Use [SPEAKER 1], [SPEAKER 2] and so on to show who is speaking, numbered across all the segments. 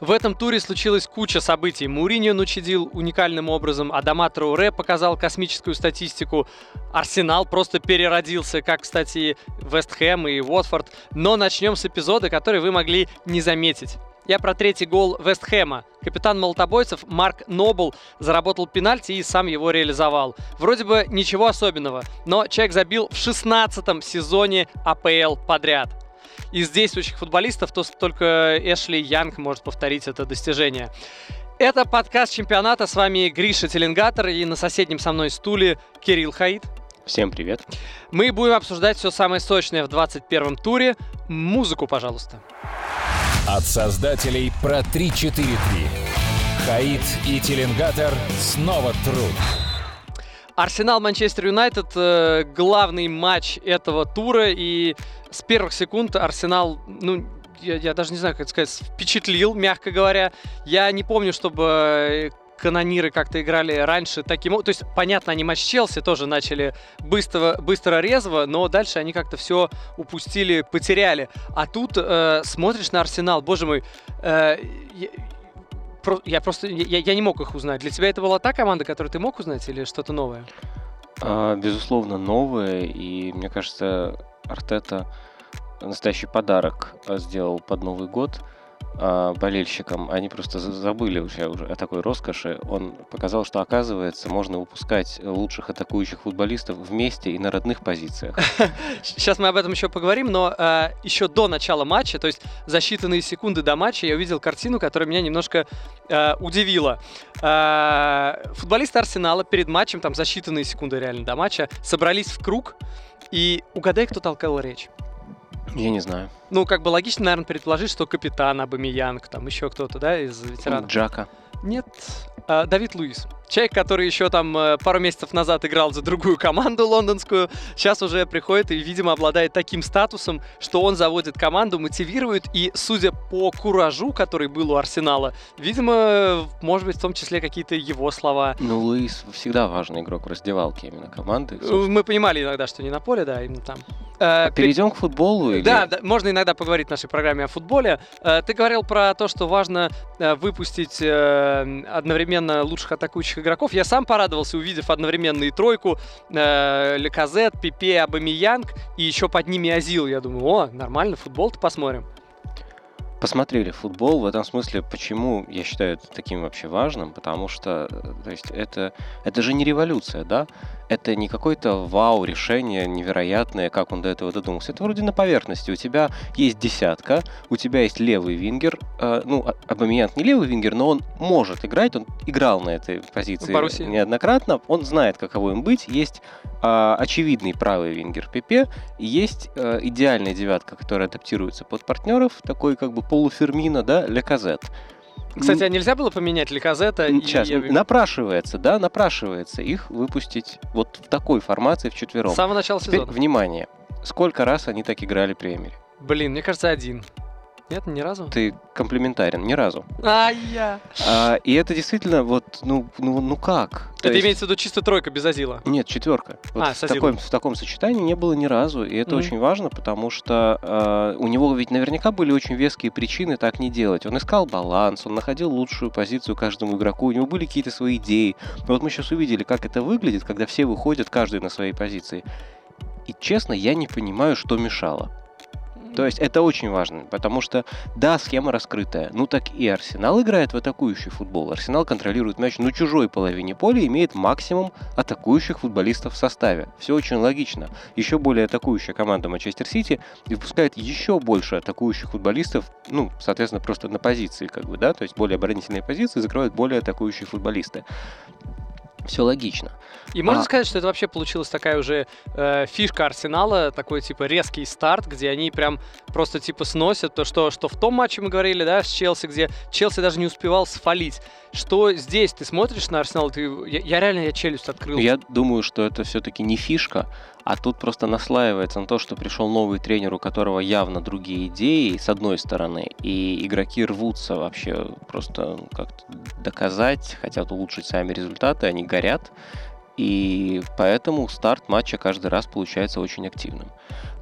[SPEAKER 1] В этом туре случилась куча событий. Муриньо начудил уникальным образом, Адама Трауре показал космическую статистику, Арсенал просто переродился, как, кстати, Вест Хэм и Уотфорд. Но начнем с эпизода, который вы могли не заметить. Я про третий гол Вест Хэма. Капитан молотобойцев Марк Нобл заработал пенальти и сам его реализовал. Вроде бы ничего особенного, но человек забил в 16 сезоне АПЛ подряд. Из действующих футболистов то только Эшли Янг может повторить это достижение. Это подкаст чемпионата. С вами Гриша Теленгатор и на соседнем со мной стуле Кирилл Хаид.
[SPEAKER 2] Всем привет.
[SPEAKER 1] Мы будем обсуждать все самое сочное в 21 туре. Музыку, пожалуйста.
[SPEAKER 3] От создателей про 343. Хаид и Теленгатор снова труд.
[SPEAKER 1] Арсенал Манчестер Юнайтед э, главный матч этого тура и с первых секунд Арсенал, ну я, я даже не знаю, как сказать, впечатлил, мягко говоря. Я не помню, чтобы канониры как-то играли раньше таким... То есть, понятно, они матч Челси тоже начали быстро, быстро резво, но дальше они как-то все упустили, потеряли. А тут э, смотришь на Арсенал, боже мой, э, я, я просто... Я, я не мог их узнать. Для тебя это была та команда, которую ты мог узнать или что-то новое?
[SPEAKER 2] А, безусловно, новое. И мне кажется, Артета настоящий подарок э, сделал под Новый год – а, болельщикам, они просто забыли уже, уже о такой роскоши. Он показал, что оказывается можно выпускать лучших атакующих футболистов вместе и на родных позициях.
[SPEAKER 1] Сейчас мы об этом еще поговорим, но э, еще до начала матча, то есть за считанные секунды до матча, я увидел картину, которая меня немножко э, удивила. Э, футболисты Арсенала перед матчем, там за считанные секунды реально до матча, собрались в круг, и угадай, кто толкал речь.
[SPEAKER 2] Я не знаю.
[SPEAKER 1] Ну, как бы логично, наверное, предположить, что капитан Абамиянг, там еще кто-то, да, из ветеранов.
[SPEAKER 2] Джака.
[SPEAKER 1] Нет, а, Давид Луис. Человек, который еще там э, пару месяцев назад играл за другую команду лондонскую, сейчас уже приходит и, видимо, обладает таким статусом, что он заводит команду, мотивирует, и, судя по куражу, который был у Арсенала, видимо, может быть, в том числе какие-то его слова.
[SPEAKER 2] Ну, Луис всегда важный игрок в раздевалке именно команды.
[SPEAKER 1] Собственно. Мы понимали иногда, что не на поле, да, именно там.
[SPEAKER 2] А перейдем к футболу? Или...
[SPEAKER 1] Да, да, можно иногда поговорить в нашей программе о футболе. Э, ты говорил про то, что важно выпустить одновременно лучших атакующих игроков. Я сам порадовался, увидев одновременно и тройку э, Леказет, Пипе, Абамиянг и еще под ними Азил. Я думаю, о, нормально, футбол-то посмотрим
[SPEAKER 2] посмотрели футбол. В этом смысле, почему я считаю это таким вообще важным? Потому что то есть, это, это же не революция, да? Это не какое-то вау решение невероятное, как он до этого додумался. Это вроде на поверхности. У тебя есть десятка, у тебя есть левый вингер. Э, ну, а, Абамиянт не левый вингер, но он может играть. Он играл на этой позиции
[SPEAKER 1] Паруси.
[SPEAKER 2] неоднократно. Он знает, каково им быть. Есть э, очевидный правый вингер Пепе. Есть э, идеальная девятка, которая адаптируется под партнеров. Такой как бы полуфермина, да, Леказет.
[SPEAKER 1] Кстати, а нельзя было поменять Леказета?
[SPEAKER 2] Сейчас, и... напрашивается, да, напрашивается их выпустить вот в такой формации в четвером.
[SPEAKER 1] С самого начала
[SPEAKER 2] Теперь,
[SPEAKER 1] сезона.
[SPEAKER 2] внимание, сколько раз они так играли при Эмире?
[SPEAKER 1] Блин, мне кажется, один. Нет, ни разу?
[SPEAKER 2] Ты комплиментарен, ни разу.
[SPEAKER 1] А я.
[SPEAKER 2] А, и это действительно вот, ну, ну, ну как?
[SPEAKER 1] То это есть... имеется в виду чисто тройка без Азила?
[SPEAKER 2] Нет, четверка. Вот а, в, таком, в таком сочетании не было ни разу, и это mm-hmm. очень важно, потому что э, у него ведь наверняка были очень веские причины так не делать. Он искал баланс, он находил лучшую позицию каждому игроку, у него были какие-то свои идеи. Но вот мы сейчас увидели, как это выглядит, когда все выходят, каждый на своей позиции. И честно, я не понимаю, что мешало. То есть это очень важно, потому что, да, схема раскрытая. Ну так и Арсенал играет в атакующий футбол. Арсенал контролирует мяч на чужой половине поля, имеет максимум атакующих футболистов в составе. Все очень логично. Еще более атакующая команда Манчестер Сити выпускает еще больше атакующих футболистов, ну, соответственно, просто на позиции, как бы, да, то есть более оборонительные позиции закрывают более атакующие футболисты. Все логично.
[SPEAKER 1] И можно а... сказать, что это вообще получилась такая уже э, фишка Арсенала, такой типа резкий старт, где они прям просто типа сносят то, что, что в том матче мы говорили, да, с Челси, где Челси даже не успевал сфалить. Что здесь? Ты смотришь на Арсенал, ты, я, я реально я челюсть открыл.
[SPEAKER 2] Я думаю, что это все-таки не фишка, а тут просто наслаивается на то, что пришел новый тренер, у которого явно другие идеи, с одной стороны, и игроки рвутся вообще просто как-то доказать, хотят улучшить сами результаты, они горят. И поэтому старт матча каждый раз получается очень активным.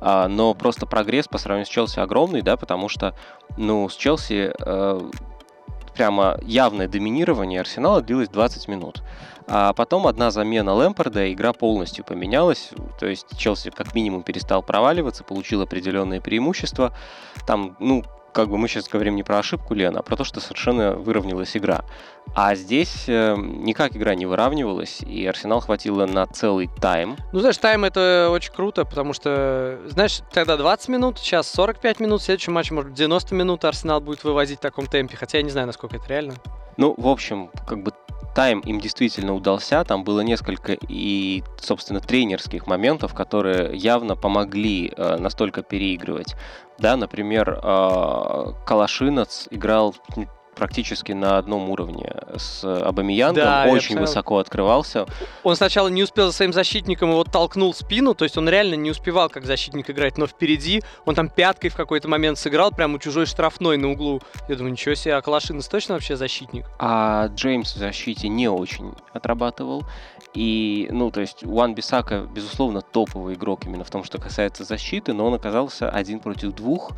[SPEAKER 2] А, но просто прогресс по сравнению с Челси огромный, да, потому что, ну, с Челси э, прямо явное доминирование Арсенала длилось 20 минут. А потом одна замена Лэмпорда, игра полностью поменялась. То есть Челси как минимум перестал проваливаться, получил определенные преимущества. Там, ну, как бы мы сейчас говорим не про ошибку Лена, а про то, что совершенно выровнялась игра. А здесь э, никак игра не выравнивалась, и Арсенал хватило на целый тайм.
[SPEAKER 1] Ну, знаешь, тайм это очень круто, потому что, знаешь, тогда 20 минут, сейчас 45 минут, в следующем матче, может, 90 минут Арсенал будет вывозить в таком темпе, хотя я не знаю, насколько это реально.
[SPEAKER 2] Ну, в общем, как бы тайм им действительно удался. Там было несколько и, собственно, тренерских моментов, которые явно помогли э, настолько переигрывать. Да, например, э, Калашинец играл практически на одном уровне с Абамиянгом, да, очень высоко открывался.
[SPEAKER 1] Он сначала не успел за своим защитником, его толкнул спину, то есть он реально не успевал как защитник играть, но впереди он там пяткой в какой-то момент сыграл, прямо у чужой штрафной на углу. Я думаю, ничего себе, а Калашинец точно вообще защитник?
[SPEAKER 2] А Джеймс в защите не очень отрабатывал. И, ну, то есть Уан Бисака, безусловно, топовый игрок именно в том, что касается защиты, но он оказался один против двух,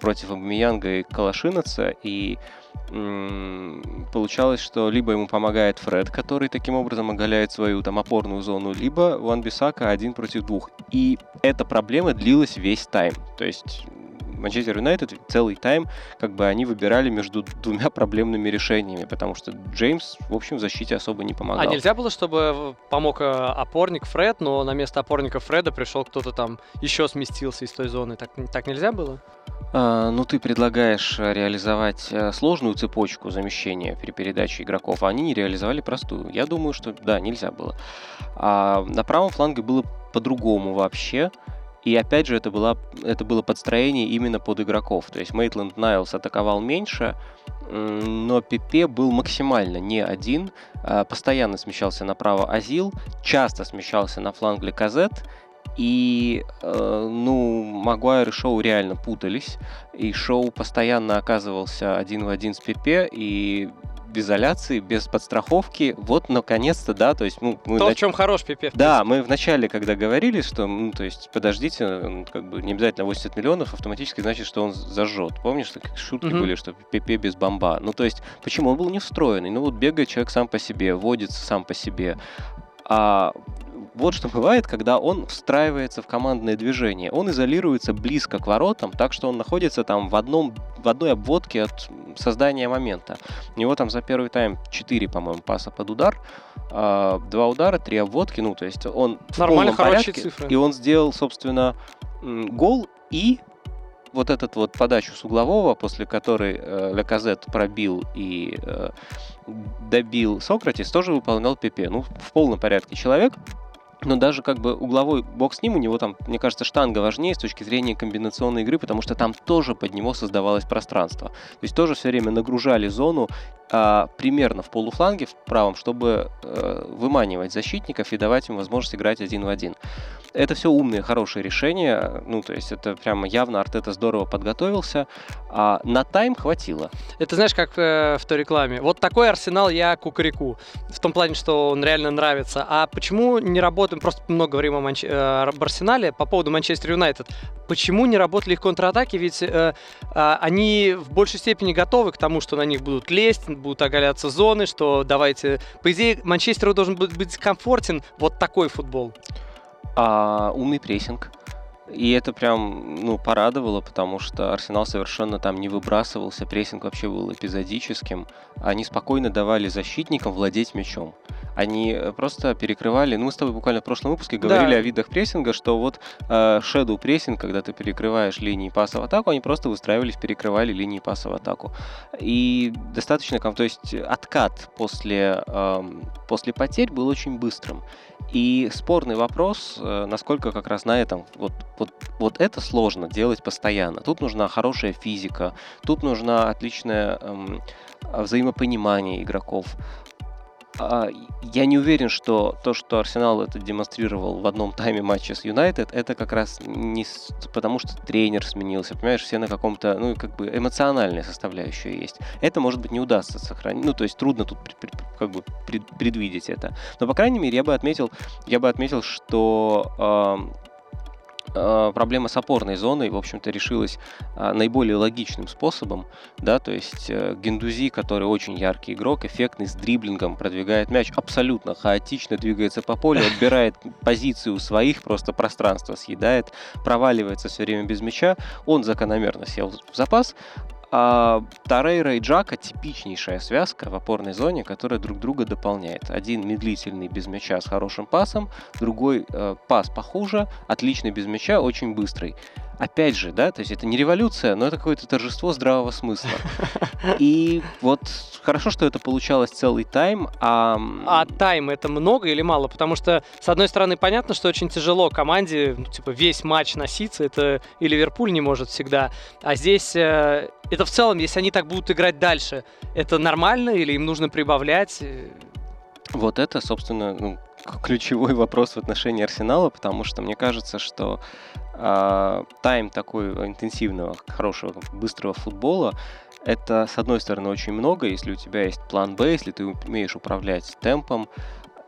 [SPEAKER 2] против Абамиянга и Калашинаца, и получалось, что либо ему помогает Фред, который таким образом оголяет свою там опорную зону, либо Ван Бисака один против двух. И эта проблема длилась весь тайм. То есть Манчестер Юнайтед целый тайм, как бы они выбирали между двумя проблемными решениями, потому что Джеймс, в общем, в защите особо не помогал.
[SPEAKER 1] А нельзя было, чтобы помог э, опорник Фред, но на место опорника Фреда пришел кто-то там еще сместился из той зоны? Так, так нельзя было?
[SPEAKER 2] А, ну, ты предлагаешь э, реализовать э, сложную цепочку замещения при передаче игроков, а они не реализовали простую. Я думаю, что да, нельзя было. А на правом фланге было по-другому вообще. И опять же, это, было это было подстроение именно под игроков. То есть Мейтленд Найлс атаковал меньше, но Пипе был максимально не один, а, постоянно смещался направо Азил, часто смещался на фланг Леказет, и, э, ну, Магуайр и Шоу реально путались, и Шоу постоянно оказывался один в один с Пипе, и изоляции, без подстраховки. Вот, наконец-то, да, то есть... Ну,
[SPEAKER 1] мы То, нач... в чем хорош Пипе.
[SPEAKER 2] Да, мы вначале, когда говорили, что, ну, то есть, подождите, как бы не обязательно 80 миллионов, автоматически значит, что он зажжет. Помнишь, такие шутки mm-hmm. были, что Пипе без бомба? Ну, то есть, почему? Он был не встроенный. Ну, вот бегает человек сам по себе, водится сам по себе. А вот что бывает, когда он встраивается в командное движение. Он изолируется близко к воротам, так что он находится там в, одном, в одной обводке от создания момента. У него там за первый тайм 4, по-моему, паса под удар, а, два удара, три обводки, ну, то есть он
[SPEAKER 1] Нормально, в полном порядке, цифры.
[SPEAKER 2] и он сделал, собственно, гол и вот этот вот подачу с углового, после которой э, Леказет пробил и э, добил Сократис, тоже выполнял Пепе. Ну, в полном порядке человек но даже как бы угловой бок с ним, у него там, мне кажется, штанга важнее с точки зрения комбинационной игры, потому что там тоже под него создавалось пространство. То есть тоже все время нагружали зону а, примерно в полуфланге, в правом, чтобы а, выманивать защитников и давать им возможность играть один в один. Это все умные, хорошие решения. Ну, то есть это прямо явно Артета здорово подготовился. А на тайм хватило.
[SPEAKER 1] Это знаешь, как э, в той рекламе. Вот такой арсенал я кукареку. В том плане, что он реально нравится. А почему не работаем, просто много говорим о Манч... э, об Арсенале по поводу Манчестер Юнайтед. Почему не работали их контратаки? Ведь э, э, они в большей степени готовы к тому, что на них будут лезть, будут оголяться зоны, что давайте... По идее, Манчестеру должен быть комфортен вот такой футбол
[SPEAKER 2] а умный прессинг. И это прям, ну, порадовало, потому что Арсенал совершенно там не выбрасывался, прессинг вообще был эпизодическим. Они спокойно давали защитникам владеть мячом. Они э, просто перекрывали, ну, мы с тобой буквально в прошлом выпуске говорили да. о видах прессинга, что вот э, shadow прессинг, когда ты перекрываешь линии паса в атаку, они просто выстраивались, перекрывали линии паса в атаку. И достаточно, то есть откат после, э, после потерь был очень быстрым. И спорный вопрос, э, насколько как раз на этом, вот, вот, вот это сложно делать постоянно. Тут нужна хорошая физика, тут нужна отличное эм, взаимопонимание игроков. А, я не уверен, что то, что Арсенал это демонстрировал в одном тайме матча с Юнайтед, это как раз не потому, что тренер сменился, понимаешь, все на каком-то, ну, как бы эмоциональная составляющая есть. Это, может быть, не удастся сохранить, ну, то есть трудно тут как бы предвидеть это. Но, по крайней мере, я бы отметил, я бы отметил, что проблема с опорной зоной, в общем-то, решилась э, наиболее логичным способом, да, то есть э, Гендузи, который очень яркий игрок, эффектный, с дриблингом, продвигает мяч, абсолютно хаотично двигается по полю, отбирает позицию своих, просто пространство съедает, проваливается все время без мяча, он закономерно сел в запас, а Тарейра и Джака типичнейшая связка в опорной зоне, которая друг друга дополняет. Один медлительный без мяча с хорошим пасом, другой э, пас похуже, отличный без мяча, очень быстрый опять же, да, то есть это не революция, но это какое-то торжество здравого смысла. И вот хорошо, что это получалось целый тайм, а...
[SPEAKER 1] А тайм это много или мало? Потому что, с одной стороны, понятно, что очень тяжело команде, ну, типа, весь матч носиться, это и Ливерпуль не может всегда, а здесь э, это в целом, если они так будут играть дальше, это нормально или им нужно прибавлять?
[SPEAKER 2] Вот это, собственно, ну, ключевой вопрос в отношении Арсенала, потому что мне кажется, что э, тайм такой интенсивного, хорошего, быстрого футбола, это, с одной стороны, очень много, если у тебя есть план Б, если ты умеешь управлять темпом,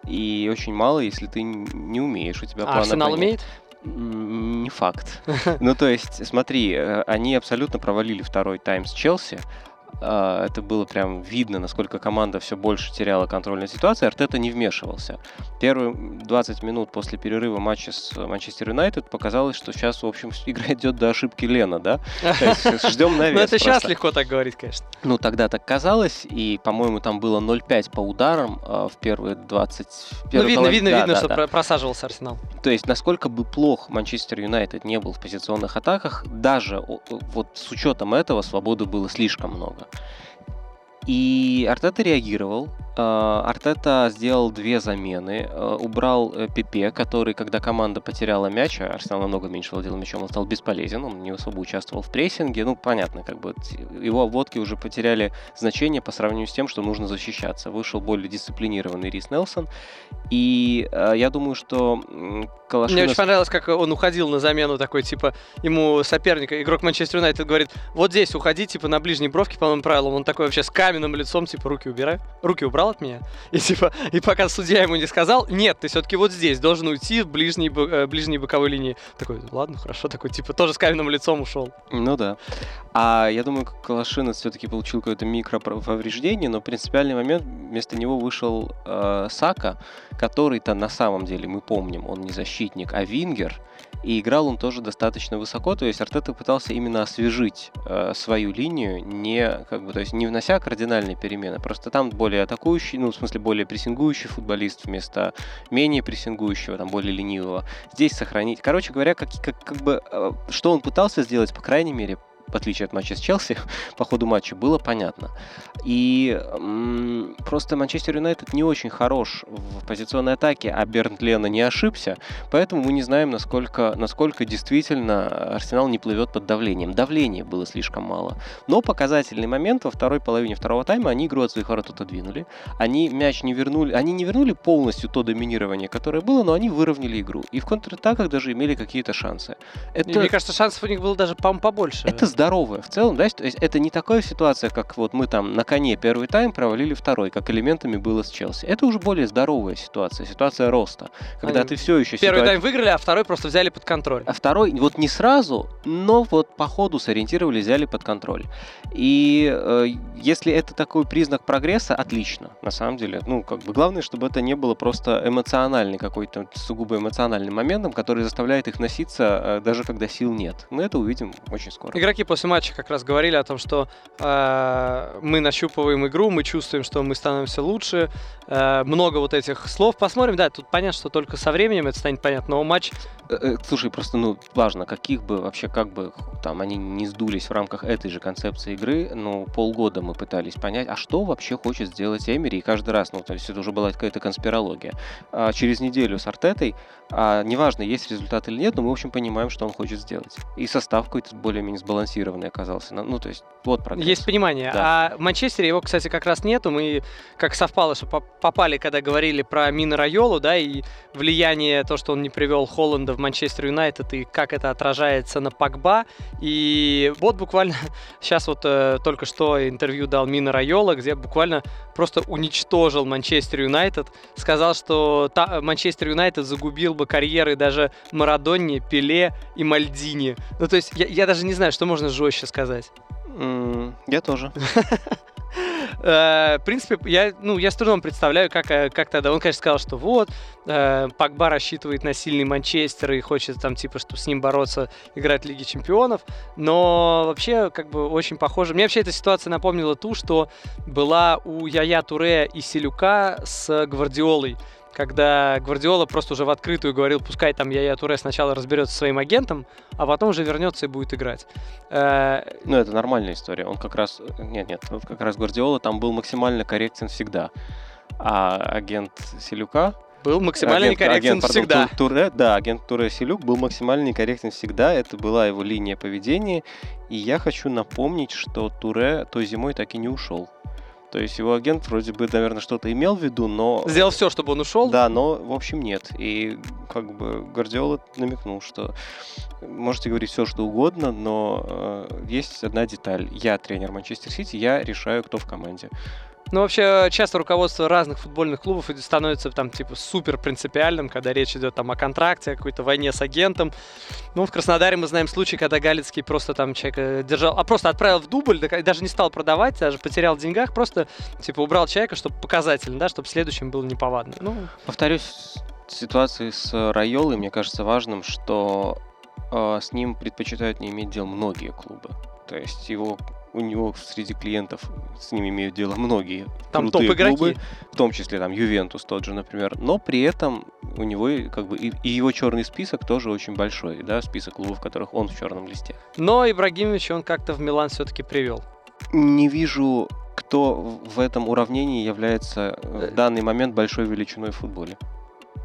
[SPEAKER 2] и очень мало, если ты не умеешь, у тебя
[SPEAKER 1] а Арсенал умеет?
[SPEAKER 2] Не факт. Ну, то есть, смотри, э, они абсолютно провалили второй тайм с Челси, а, это было прям видно, насколько команда все больше теряла контроль над ситуацией. Артета не вмешивался. Первые 20 минут после перерыва матча с Манчестер Юнайтед показалось, что сейчас, в общем, игра идет до ошибки Лена, да?
[SPEAKER 1] Ждем на Ну, это сейчас легко так говорить, конечно.
[SPEAKER 2] Ну, тогда так казалось, и, по-моему, там было 0-5 по ударам а, в первые 20...
[SPEAKER 1] Ну, видно, видно, видно, что просаживался Арсенал.
[SPEAKER 2] То есть, насколько бы плох Манчестер Юнайтед не был в позиционных атаках, даже вот с учетом этого свободы было слишком много. И Артета реагировал, Э, Артета сделал две замены. Э, убрал э, Пипе, который, когда команда потеряла мяч, а Арсенал намного меньше владел мячом, он стал бесполезен, он не особо участвовал в прессинге. Ну, понятно, как бы его обводки уже потеряли значение по сравнению с тем, что нужно защищаться. Вышел более дисциплинированный Рис Нелсон. И я думаю, что
[SPEAKER 1] Калашинов... Мне очень понравилось, как он уходил на замену такой, типа, ему соперник, игрок Манчестер Юнайтед говорит, вот здесь уходи, типа, на ближней бровке, по моим правилам. Он такой вообще с каменным лицом, типа, руки убирай. Руки убрал от меня. И типа, и пока судья ему не сказал, нет, ты все-таки вот здесь должен уйти в ближней, э, ближней боковой линии. Такой, ладно, хорошо, такой, типа, тоже с каменным лицом ушел.
[SPEAKER 2] Ну да. А я думаю, Калашинец все-таки получил какое-то микроповреждение, но принципиальный момент, вместо него вышел э, Сака, который-то на самом деле, мы помним, он не защитник, а вингер, и играл он тоже достаточно высоко, то есть Артета пытался именно освежить э, свою линию, не, как бы, то есть не внося кардинальные перемены, просто там более атакующий, ну, в смысле, более прессингующий футболист вместо менее прессингующего, там, более ленивого. Здесь сохранить. Короче говоря, как, как, как бы, э, что он пытался сделать, по крайней мере, в отличие от матча с Челси, по ходу матча было понятно. И м- просто Манчестер Юнайтед не очень хорош в позиционной атаке, а Бернт Лена не ошибся, поэтому мы не знаем, насколько, насколько действительно Арсенал не плывет под давлением. Давления было слишком мало. Но показательный момент во второй половине второго тайма они игру от своих ворот отодвинули. Они мяч не вернули, они не вернули полностью то доминирование, которое было, но они выровняли игру. И в контратаках даже имели какие-то шансы.
[SPEAKER 1] Это... Мне кажется, шансов у них было даже, по побольше.
[SPEAKER 2] Это здоровая в целом, да, то есть это не такая ситуация, как вот мы там на коне первый тайм провалили второй, как элементами было с Челси. Это уже более здоровая ситуация, ситуация роста, когда Они ты все еще...
[SPEAKER 1] Первый ситуация... тайм выиграли, а второй просто взяли под контроль.
[SPEAKER 2] А второй, вот не сразу, но вот по ходу сориентировали, взяли под контроль. И э, если это такой признак прогресса, отлично, на самом деле. Ну, как бы главное, чтобы это не было просто эмоциональный какой-то, сугубо эмоциональным моментом, который заставляет их носиться, э, даже когда сил нет. Мы это увидим очень скоро.
[SPEAKER 1] Игроки после матча как раз говорили о том, что э, мы нащупываем игру, мы чувствуем, что мы становимся лучше. Э, много вот этих слов. Посмотрим, да, тут понятно, что только со временем это станет понятно. Но матч...
[SPEAKER 2] Э, э, слушай, просто, ну, важно, каких бы вообще, как бы там они не сдулись в рамках этой же концепции игры, ну, полгода мы пытались понять, а что вообще хочет сделать Эмери, и каждый раз, ну, то есть это уже была какая-то конспирология. А через неделю с Артетой, а, неважно, есть результат или нет, но мы, в общем, понимаем, что он хочет сделать. И состав какой-то более-менее сбалансированный сбалансированный оказался. Ну, то есть, вот прогресс.
[SPEAKER 1] Есть понимание. Да. А в Манчестере его, кстати, как раз нету. Мы, как совпало, что попали, когда говорили про Мина Райолу, да, и влияние, то, что он не привел Холланда в Манчестер Юнайтед, и как это отражается на Пакба. И вот буквально сейчас вот э, только что интервью дал Мина Райола, где буквально просто уничтожил Манчестер Юнайтед. Сказал, что Манчестер Юнайтед загубил бы карьеры даже Марадонни, Пеле и Мальдини. Ну, то есть, я, я даже не знаю, что можно жестче сказать.
[SPEAKER 2] Mm, я тоже.
[SPEAKER 1] Э, в принципе, я, ну, я с трудом представляю, как, э, как тогда. Он, конечно, сказал, что вот, э, Пакба рассчитывает на сильный Манчестер и хочет там, типа, чтобы с ним бороться, играть в Лиге Чемпионов. Но вообще, как бы, очень похоже. Мне вообще эта ситуация напомнила ту, что была у Яя Туре и Селюка с Гвардиолой когда Гвардиола просто уже в открытую говорил, пускай там Яя Туре сначала разберется со своим агентом, а потом уже вернется и будет играть.
[SPEAKER 2] Э, ну, это нормальная история. Он как раз... Нет, нет, как раз Гвардиола там был максимально корректен всегда. А агент Селюка...
[SPEAKER 1] Был максимально агент, некорректен агент, всегда. Пардон,
[SPEAKER 2] Туре, да, агент Туре Селюк был максимально некорректен всегда. Это была его линия поведения. И я хочу напомнить, что Туре той зимой так и не ушел. То есть его агент вроде бы, наверное, что-то имел в виду, но...
[SPEAKER 1] Сделал все, чтобы он ушел?
[SPEAKER 2] Да, но, в общем, нет. И как бы Гвардиола намекнул, что можете говорить все, что угодно, но э, есть одна деталь. Я тренер Манчестер Сити, я решаю, кто в команде.
[SPEAKER 1] Ну, вообще, часто руководство разных футбольных клубов становится там, типа, супер принципиальным, когда речь идет там о контракте, о какой-то войне с агентом. Ну, в Краснодаре мы знаем случай, когда Галицкий просто там человека держал, а просто отправил в дубль, даже не стал продавать, даже потерял в деньгах, просто, типа, убрал человека, чтобы показательно, да, чтобы следующим было неповадно. Ну...
[SPEAKER 2] Повторюсь, ситуации с Райолой, мне кажется важным, что э, с ним предпочитают не иметь дел многие клубы. То есть его у него среди клиентов с ними имеют дело многие
[SPEAKER 1] там крутые клубы,
[SPEAKER 2] в том числе там Ювентус тот же, например. Но при этом у него как бы и, и его черный список тоже очень большой, да, список клубов, в которых он в черном листе.
[SPEAKER 1] Но Ибрагимович он как-то в Милан все-таки привел.
[SPEAKER 2] Не вижу, кто в этом уравнении является в э, данный момент большой величиной в футболе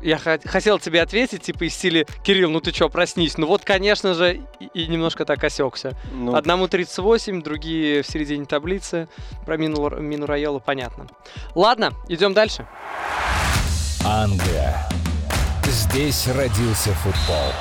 [SPEAKER 1] я хотел тебе ответить, типа, из стиля, Кирилл, ну ты чё, проснись. Ну вот, конечно же, и, и немножко так осекся. Ну... Одному 38, другие в середине таблицы. Про Мину, Мину Райолу понятно. Ладно, идем дальше.
[SPEAKER 3] Англия. Здесь родился футбол.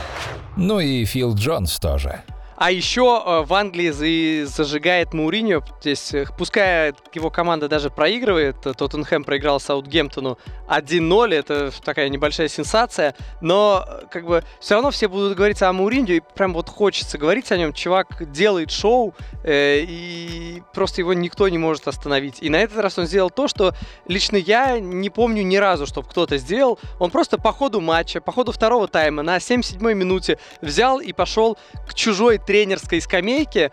[SPEAKER 3] Ну и Фил Джонс тоже.
[SPEAKER 1] А еще э, в Англии зажигает Мауриньо, здесь, э, пускай его команда даже проигрывает, э, Тоттенхэм проиграл Саутгемптону 1-0, это такая небольшая сенсация, но как бы все равно все будут говорить о Мауриньо, и прям вот хочется говорить о нем, чувак делает шоу, э, и просто его никто не может остановить. И на этот раз он сделал то, что лично я не помню ни разу, чтобы кто-то сделал, он просто по ходу матча, по ходу второго тайма на 77-й минуте взял и пошел к чужой тренерской скамейке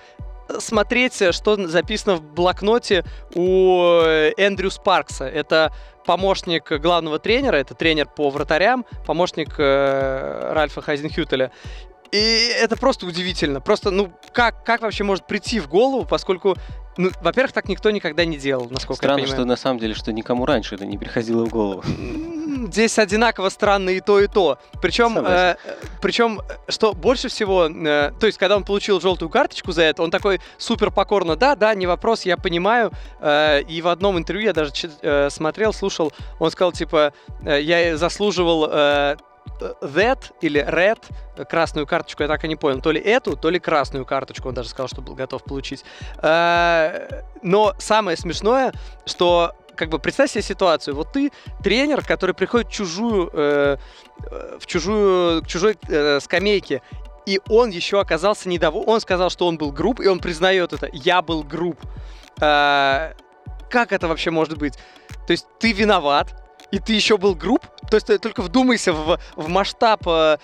[SPEAKER 1] э, смотреть, э, что записано в блокноте у э, Эндрю Спаркса. Это помощник главного тренера, это тренер по вратарям, помощник э, Ральфа Хайзенхютеля. И это просто удивительно. Просто, ну, как, как вообще может прийти в голову, поскольку ну, во-первых, так никто никогда не делал, насколько
[SPEAKER 2] Странно,
[SPEAKER 1] я
[SPEAKER 2] понимаю. что на самом деле, что никому раньше это не приходило в голову.
[SPEAKER 1] Здесь одинаково странно и то, и то. Причем, э, причем, что больше всего, э, то есть, когда он получил желтую карточку за это, он такой супер покорно, да, да, не вопрос, я понимаю. Э, и в одном интервью я даже э, смотрел, слушал, он сказал, типа, э, я заслуживал э, that или red, красную карточку, я так и не понял, то ли эту, то ли красную карточку, он даже сказал, что был готов получить. Э, но самое смешное, что как бы представь себе ситуацию. Вот ты тренер, который приходит в чужую, э, в чужую, к чужой э, скамейке, и он еще оказался недоволен. Он сказал, что он был груб, и он признает это. Я был груб. Э, как это вообще может быть? То есть ты виноват, и ты еще был груб? То есть ты только вдумайся в, в масштаб э,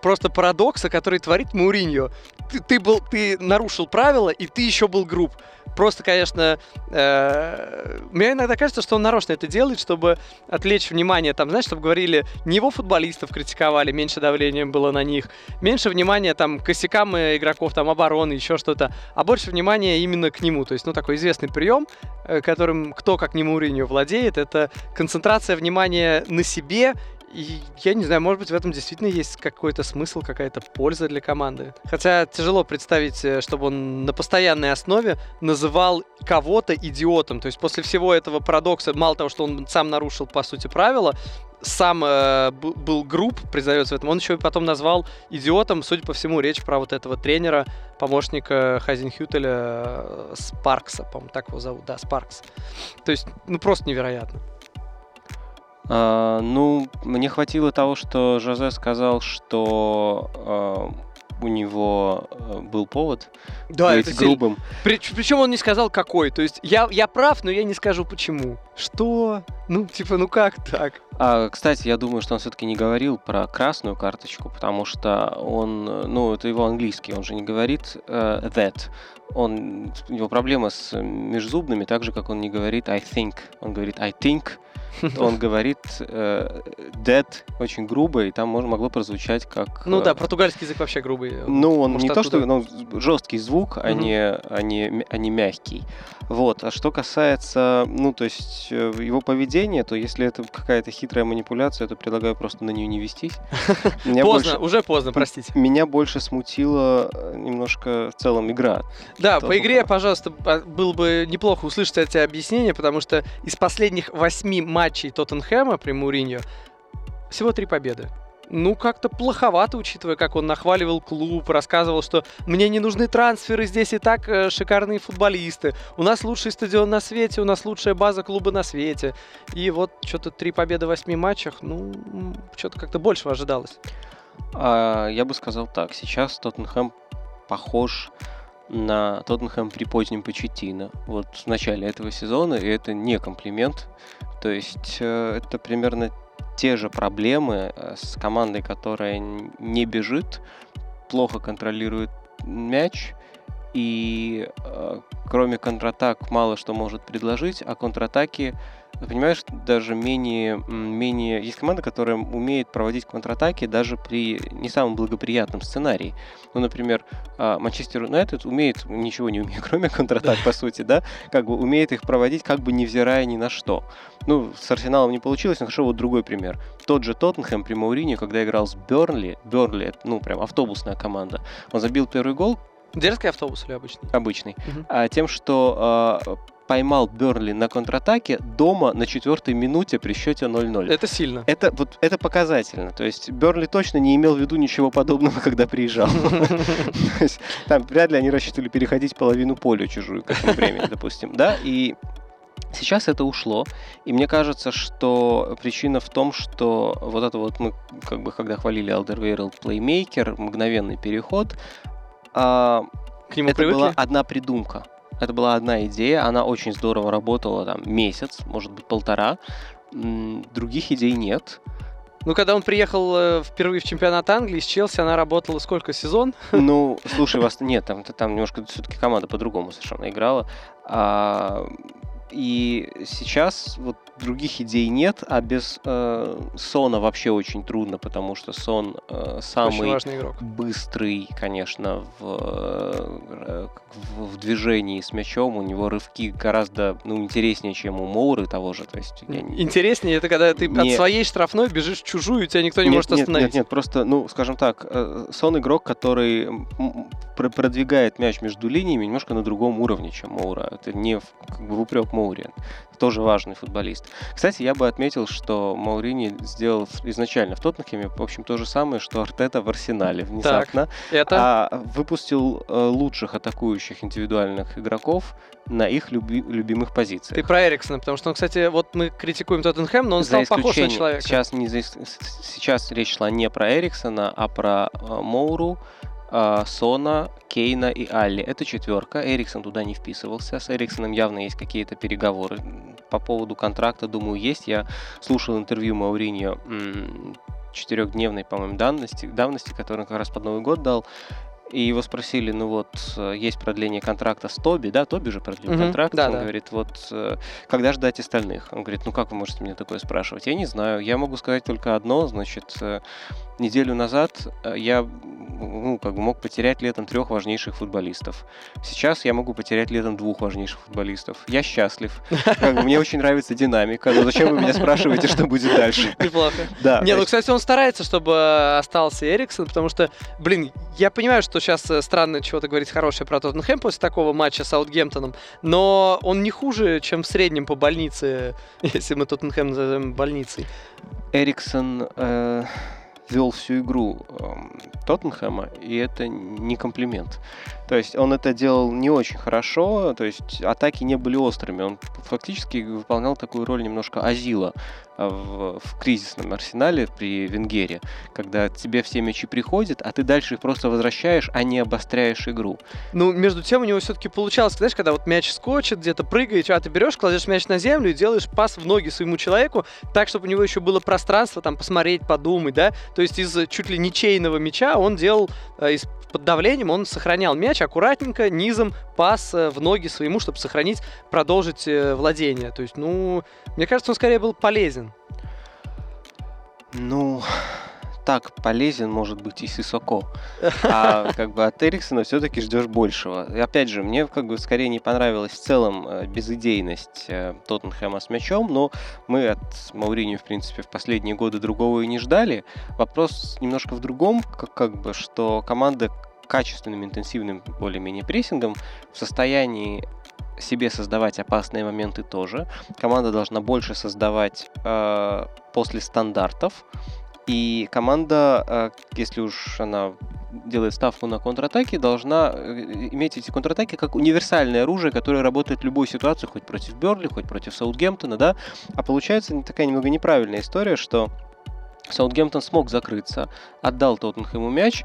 [SPEAKER 1] просто парадокса, который творит Мауриньо. Ты, ты, был, ты нарушил правила, и ты еще был груб. Просто, конечно, э, мне иногда кажется, что он нарочно это делает, чтобы отвлечь внимание, там, знаешь, чтобы говорили, не его футболистов критиковали, меньше давления было на них, меньше внимания там косякам игроков, там, обороны, еще что-то, а больше внимания именно к нему. То есть, ну, такой известный прием, э, которым кто, как не Муринью, владеет, это концентрация внимания на себе Я не знаю, может быть, в этом действительно есть какой-то смысл, какая-то польза для команды. Хотя тяжело представить, э, чтобы он на постоянной основе называл кого-то идиотом. То есть после всего этого парадокса, мало того, что он сам нарушил, по сути, правила, сам э, был груб, признается в этом, он еще и потом назвал идиотом, судя по всему, речь про вот этого тренера, помощника Хазенхютеля э, Спаркса, по-моему, так его зовут, да, Спаркс. То есть, ну, просто невероятно.
[SPEAKER 2] А, ну, мне хватило того, что Жозе сказал, что а, у него э, был повод
[SPEAKER 1] да, быть это грубым. При, причем он не сказал какой. То есть я, я прав, но я не скажу почему. Что? Ну, типа, ну как так?
[SPEAKER 2] А, кстати, я думаю, что он все-таки не говорил про красную карточку, потому что он, ну, это его английский, он же не говорит uh, that. Он, у него проблема с межзубными, так же, как он не говорит I think. Он говорит I think, он говорит э, dead очень грубо, и там можно, могло прозвучать как...
[SPEAKER 1] Ну да, э, португальский язык вообще грубый.
[SPEAKER 2] Ну, он Может, не оттуда... то, что... Ну, жесткий звук, а, не, а, не, а не мягкий. Вот. А что касается, ну, то есть э, его поведения, то если это какая-то хитрая манипуляция, то предлагаю просто на нее не вестись.
[SPEAKER 1] Поздно, уже поздно, простите.
[SPEAKER 2] Меня больше смутила немножко в целом игра.
[SPEAKER 1] Да, по игре, пожалуйста, было бы неплохо услышать эти объяснения, потому что из последних восьми матчей матчей Тоттенхэма при Муриньо всего три победы. Ну, как-то плоховато, учитывая, как он нахваливал клуб, рассказывал, что мне не нужны трансферы, здесь и так э, шикарные футболисты. У нас лучший стадион на свете, у нас лучшая база клуба на свете. И вот что-то три победы в восьми матчах, ну, что-то как-то большего ожидалось.
[SPEAKER 2] А, я бы сказал так, сейчас Тоттенхэм похож на Тоттенхэм при позднем Почетино. Вот в начале этого сезона, и это не комплимент. То есть э, это примерно те же проблемы э, с командой, которая не бежит, плохо контролирует мяч, и э, кроме контратак мало что может предложить, а контратаки понимаешь, даже менее, менее... Есть команда, которая умеет проводить контратаки даже при не самом благоприятном сценарии. Ну, например, а, Манчестер Юнайтед умеет, ничего не умеет, кроме контратак, по сути, да, как бы умеет их проводить, как бы невзирая ни на что. Ну, с Арсеналом не получилось, но хорошо, вот другой пример. Тот же Тоттенхэм при Мауринии, когда играл с Бернли, Бернли, ну, прям автобусная команда, он забил первый гол,
[SPEAKER 1] Дерзкий автобус или обычный?
[SPEAKER 2] Обычный. Угу. А, тем, что а, поймал Бернли на контратаке дома на четвертой минуте при счете 0-0.
[SPEAKER 1] Это сильно.
[SPEAKER 2] Это, вот, это показательно. То есть Бернли точно не имел в виду ничего подобного, когда приезжал. Там вряд ли они рассчитывали переходить половину поля чужую к этому времени, допустим. Да, и Сейчас это ушло, и мне кажется, что причина в том, что вот это вот мы, как бы, когда хвалили Alderweireld Playmaker, мгновенный переход, а, к нему это привыкли? была одна придумка. Это была одна идея, она очень здорово работала там месяц, может быть полтора. Других идей нет.
[SPEAKER 1] Ну, когда он приехал э, впервые в чемпионат Англии с Челси, она работала сколько сезон?
[SPEAKER 2] Ну, слушай, вас нет, там, там немножко все-таки команда по-другому совершенно играла. А, и сейчас вот других идей нет, а без э, Сона вообще очень трудно, потому что Сон э, самый быстрый, конечно, в, э, в, в движении с мячом. У него рывки гораздо ну, интереснее, чем у Моуры того же. То есть,
[SPEAKER 1] я... Интереснее это когда ты не... от своей штрафной бежишь в чужую, и тебя никто не нет, может
[SPEAKER 2] нет,
[SPEAKER 1] остановить.
[SPEAKER 2] Нет, нет, просто, ну, скажем так, э, Сон игрок, который продвигает мяч между линиями немножко на другом уровне, чем Моура. Это не в, как бы в упрек Моуре тоже важный футболист. Кстати, я бы отметил, что Маурини сделал изначально в Тоттенхеме, в общем, то же самое, что Артета в Арсенале внезапно. Так,
[SPEAKER 1] это?
[SPEAKER 2] А выпустил э, лучших атакующих индивидуальных игроков на их люби- любимых позициях.
[SPEAKER 1] Ты про Эриксона, потому что, он, кстати, вот мы критикуем Тоттенхэм, но он за стал похож на человека.
[SPEAKER 2] Сейчас, не за... сейчас речь шла не про Эриксона, а про э, Моуру, Сона, Кейна и Алли. Это четверка. Эриксон туда не вписывался. С Эриксоном явно есть какие-то переговоры. По поводу контракта, думаю, есть. Я слушал интервью Мауриньо четырехдневной, по-моему, давности, давности, который он как раз под Новый год дал. И его спросили, ну вот, э, есть продление контракта с Тоби, да, Тоби же продлил угу, контракт, да, он да. говорит, вот, э, когда ждать остальных? Он говорит, ну как вы можете меня такое спрашивать? Я не знаю, я могу сказать только одно, значит, э, неделю назад я ну, как бы мог потерять летом трех важнейших футболистов. Сейчас я могу потерять летом двух важнейших футболистов. Я счастлив. Как бы, мне очень нравится динамика. Но зачем вы меня спрашиваете, что будет дальше?
[SPEAKER 1] Неплохо. Да. Не, ну, кстати, он старается, чтобы остался Эриксон, потому что, блин, я понимаю, что сейчас э, странно чего-то говорить хорошее про Тоттенхэм после такого матча с Саутгемптоном, но он не хуже, чем в среднем по больнице, если мы Тоттенхэм назовем больницей.
[SPEAKER 2] Эриксон... Э вел всю игру э, Тоттенхэма, и это не комплимент. То есть он это делал не очень хорошо, то есть атаки не были острыми. Он фактически выполнял такую роль немножко Азила а, в, в кризисном арсенале при Венгере, когда тебе все мячи приходят, а ты дальше их просто возвращаешь, а не обостряешь игру.
[SPEAKER 1] Ну, между тем у него все-таки получалось, знаешь, когда вот мяч скочит, где-то прыгает, а ты берешь, кладешь мяч на землю и делаешь пас в ноги своему человеку, так, чтобы у него еще было пространство там посмотреть, подумать, да, то есть из чуть ли ничейного мяча он делал э, из под давлением он сохранял мяч аккуратненько, низом, пас э, в ноги своему, чтобы сохранить, продолжить э, владение. То есть, ну, мне кажется, он скорее был полезен.
[SPEAKER 2] Ну, так полезен может быть и Сисоко. А как бы от Эриксона все-таки ждешь большего. И опять же, мне как бы скорее не понравилась в целом э, безыдейность Тоттенхэма с мячом, но мы от Маурини, в принципе, в последние годы другого и не ждали. Вопрос немножко в другом, как, как бы, что команда качественным, интенсивным, более-менее прессингом в состоянии себе создавать опасные моменты тоже. Команда должна больше создавать э, после стандартов. И команда, э, если уж она делает ставку на контратаки, должна э, иметь эти контратаки как универсальное оружие, которое работает в любой ситуации, хоть против Берли, хоть против Саутгемптона, да. А получается такая немного неправильная история, что Саутгемптон смог закрыться, отдал Тоттенхэму мяч,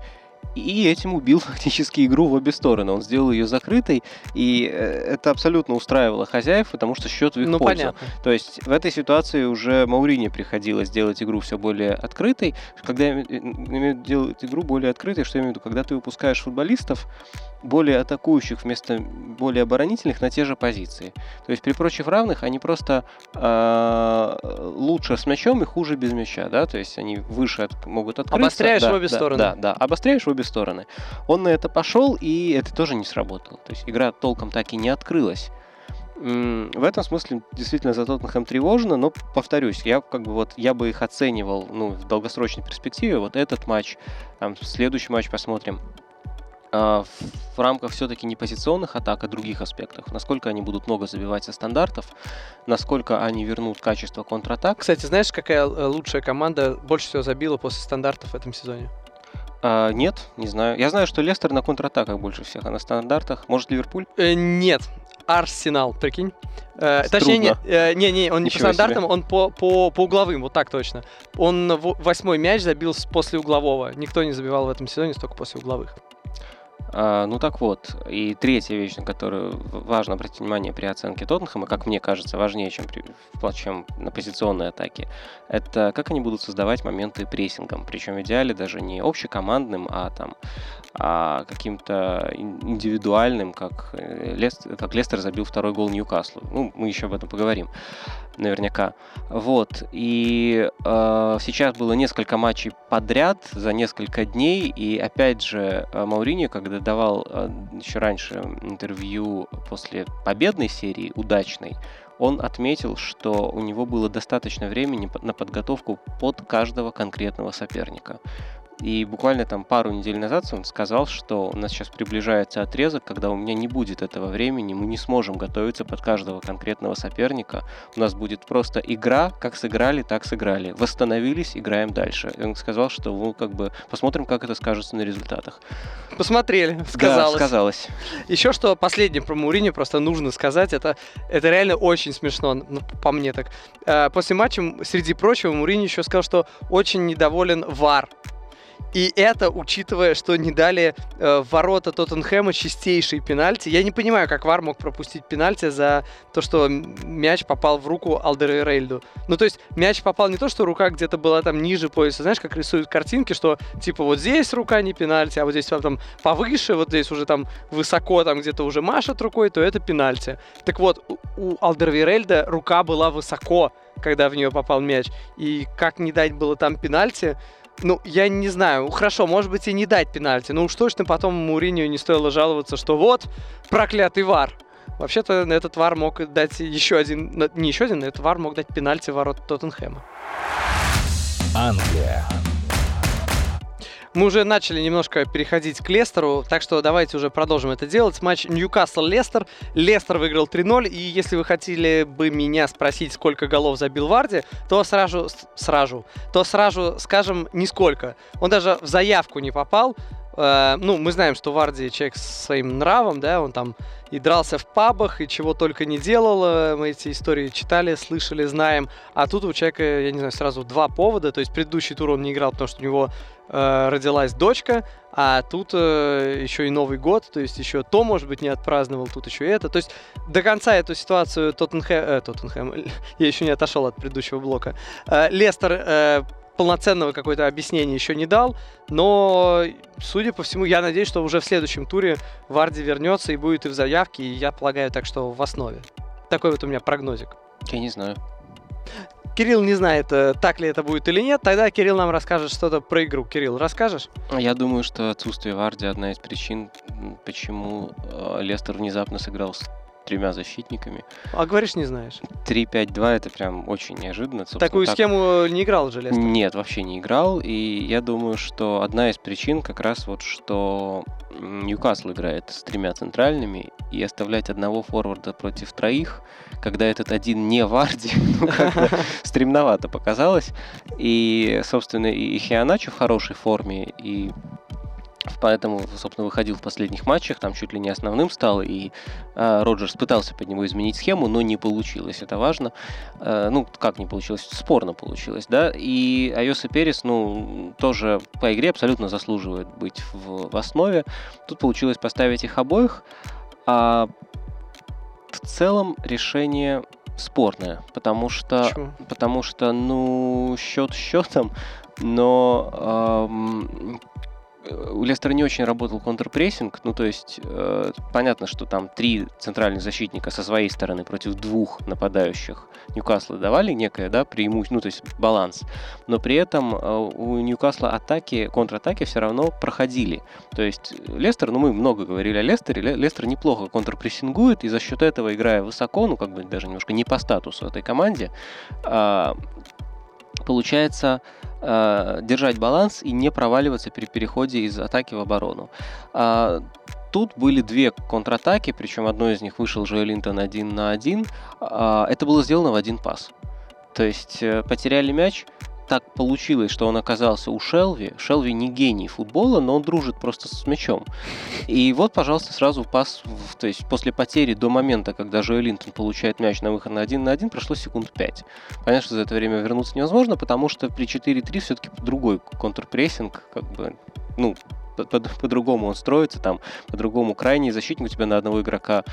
[SPEAKER 2] и этим убил фактически игру в обе стороны. Он сделал ее закрытой, и э, это абсолютно устраивало хозяев, потому что счет в их ну, пользу. Понятно. То есть в этой ситуации уже Маурине приходилось делать игру все более открытой. Когда я имею делать игру более открытой, что я имею в виду, когда ты выпускаешь футболистов, более атакующих вместо более оборонительных на те же позиции. То есть при прочих равных они просто э, лучше с мячом и хуже без мяча, да, то есть они выше от, могут открыться.
[SPEAKER 1] Обостряешь
[SPEAKER 2] да,
[SPEAKER 1] в обе
[SPEAKER 2] да,
[SPEAKER 1] стороны.
[SPEAKER 2] Да, да, обостряешь обе стороны. Он на это пошел, и это тоже не сработало. То есть игра толком так и не открылась. В этом смысле действительно за Тоттенхэм тревожно, но повторюсь, я как бы вот я бы их оценивал ну, в долгосрочной перспективе. Вот этот матч, там, следующий матч посмотрим. А, в рамках все-таки не позиционных атак, а других аспектах. Насколько они будут много забивать со стандартов, насколько они вернут качество контратак.
[SPEAKER 1] Кстати, знаешь, какая э, лучшая команда больше всего забила после стандартов в этом сезоне?
[SPEAKER 2] А, нет, не знаю. Я знаю, что Лестер на контратаках больше всех, а на стандартах. Может, Ливерпуль?
[SPEAKER 1] Э, нет. Арсенал, прикинь. Э, точнее, не, э, не, не, он не Ничего по стандартам, себе. он по, по, по угловым, вот так точно. Он восьмой мяч забил после углового. Никто не забивал в этом сезоне столько после угловых.
[SPEAKER 2] А, ну так вот, и третья вещь, на которую важно обратить внимание при оценке Тоттенхэма, как мне кажется, важнее, чем, при, чем на позиционной атаке, это как они будут создавать моменты прессингом. Причем в идеале даже не общекомандным, а там а каким-то индивидуальным, как, э, Лестер, как Лестер забил второй гол Ньюкаслу. Ну, мы еще об этом поговорим наверняка. Вот. И э, сейчас было несколько матчей подряд за несколько дней. И опять же, э, Мауриньо, когда давал э, еще раньше интервью после победной серии, удачной, он отметил, что у него было достаточно времени на подготовку под каждого конкретного соперника. И буквально там пару недель назад он сказал, что у нас сейчас приближается отрезок, когда у меня не будет этого времени, мы не сможем готовиться под каждого конкретного соперника. У нас будет просто игра, как сыграли, так сыграли. Восстановились, играем дальше. И он сказал, что ну, как бы посмотрим, как это скажется на результатах.
[SPEAKER 1] Посмотрели, сказалось.
[SPEAKER 2] Да, сказалось.
[SPEAKER 1] Еще что последнее про Мурини просто нужно сказать, это, это реально очень смешно, ну, по мне так. Э, после матча, среди прочего, Мурини еще сказал, что очень недоволен ВАР И это, учитывая, что не дали э, ворота Тоттенхэма чистейший пенальти. Я не понимаю, как Вар мог пропустить пенальти за то, что мяч попал в руку Алдеры Рейльду. Ну, то есть мяч попал не то, что рука где-то была там ниже пояса. Знаешь, как рисуют картинки, что типа вот здесь рука не пенальти, а вот здесь там повыше, вот здесь уже там высоко, там где-то уже машет рукой, то это пенальти. Так вот, у Алдервирельда рука была высоко, когда в нее попал мяч. И как не дать было там пенальти, ну, я не знаю. Хорошо, может быть и не дать пенальти. Но уж точно потом Муринию не стоило жаловаться, что вот проклятый вар. Вообще-то этот вар мог дать еще один, не еще один, этот вар мог дать пенальти ворот Тоттенхэма. Англия. Мы уже начали немножко переходить к Лестеру, так что давайте уже продолжим это делать. Матч Ньюкасл-Лестер. Лестер выиграл 3-0, и если вы хотели бы меня спросить, сколько голов забил Варди, то сразу, сразу, то сразу скажем, нисколько. Он даже в заявку не попал. Э, ну, мы знаем, что Варди человек с своим нравом, да, он там и дрался в пабах, и чего только не делал. Э, мы эти истории читали, слышали, знаем. А тут у человека, я не знаю, сразу два повода. То есть предыдущий тур он не играл, потому что у него э, родилась дочка, а тут э, еще и Новый год, то есть еще то, может быть, не отпраздновал, тут еще это. То есть до конца эту ситуацию Тоттенхэм, э, Тоттенхэм я еще не отошел от предыдущего блока, э, Лестер э, полноценного какое-то объяснения еще не дал, но, судя по всему, я надеюсь, что уже в следующем туре Варди вернется и будет и в заявке, и я полагаю так, что в основе. Такой вот у меня прогнозик.
[SPEAKER 2] Я не знаю.
[SPEAKER 1] Кирилл не знает, э, так ли это будет или нет. Тогда Кирилл нам расскажет что-то про игру. Кирилл, расскажешь?
[SPEAKER 2] Я думаю, что отсутствие Варди одна из причин, почему э, Лестер внезапно сыграл тремя защитниками.
[SPEAKER 1] А говоришь, не знаешь?
[SPEAKER 2] 3-5-2 это прям очень неожиданно.
[SPEAKER 1] Такую так... схему не играл же Лестер?
[SPEAKER 2] Нет, вообще не играл. И я думаю, что одна из причин как раз вот, что Ньюкасл играет с тремя центральными, и оставлять одного форварда против троих, когда этот один не Варди, ну, как-то стремновато показалось. И, собственно, и Хианачо в хорошей форме, и поэтому, собственно, выходил в последних матчах, там чуть ли не основным стал, и э, Роджерс пытался под него изменить схему, но не получилось, это важно. Э, ну, как не получилось, спорно получилось, да, и Айос и Перес, ну, тоже по игре абсолютно заслуживают быть в, в основе. Тут получилось поставить их обоих, а в целом решение спорное, потому что, Почему? потому что, ну, счет счетом, но эм, у Лестера не очень работал контрпрессинг, ну то есть э, понятно, что там три центральных защитника со своей стороны против двух нападающих Ньюкасла давали некое, да, преимущество, ну то есть баланс, но при этом э, у Ньюкасла атаки, контратаки все равно проходили. То есть Лестер, ну мы много говорили о Лестере, Лестер неплохо контрпрессингует, и за счет этого, играя высоко, ну как бы даже немножко не по статусу этой команде, э, получается э, держать баланс и не проваливаться при переходе из атаки в оборону. А, тут были две контратаки, причем одной из них вышел Джоэл Линтон один на один. А, это было сделано в один пас. То есть э, потеряли мяч, так получилось, что он оказался у Шелви. Шелви не гений футбола, но он дружит просто с мячом. И вот, пожалуйста, сразу пас, то есть после потери до момента, когда Джоэл Линтон получает мяч на выход на один на один, прошло секунд 5. Понятно, что за это время вернуться невозможно, потому что при 4-3 все-таки другой контрпрессинг, как бы, ну, по-другому он строится, там по-другому крайний защитник у тебя на одного игрока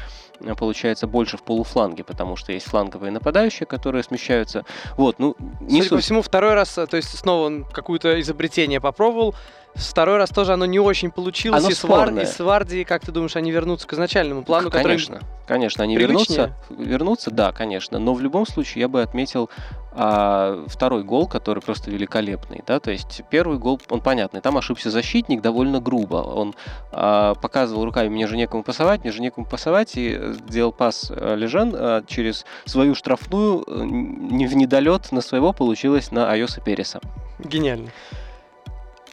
[SPEAKER 2] э, получается больше в полуфланге, потому что есть фланговые нападающие, которые смещаются. Вот, ну,
[SPEAKER 1] не Судя суть. по всему, второй раз, э, то есть снова он какое-то изобретение попробовал, Второй раз тоже оно не очень получилось. Оно и, Свар... и Сварди, как ты думаешь, они вернутся к изначальному плану,
[SPEAKER 2] конечно, который... Конечно, они вернутся, вернутся, да, конечно. Но в любом случае я бы отметил а, второй гол, который просто великолепный. Да? То есть первый гол, он понятный. Там ошибся защитник довольно грубо. Он а, показывал руками, мне же некому пасовать, мне же некому пасовать, и сделал пас э, Лежен а, через свою штрафную, э, не в недолет на своего получилось на Айоса Переса.
[SPEAKER 1] Гениально.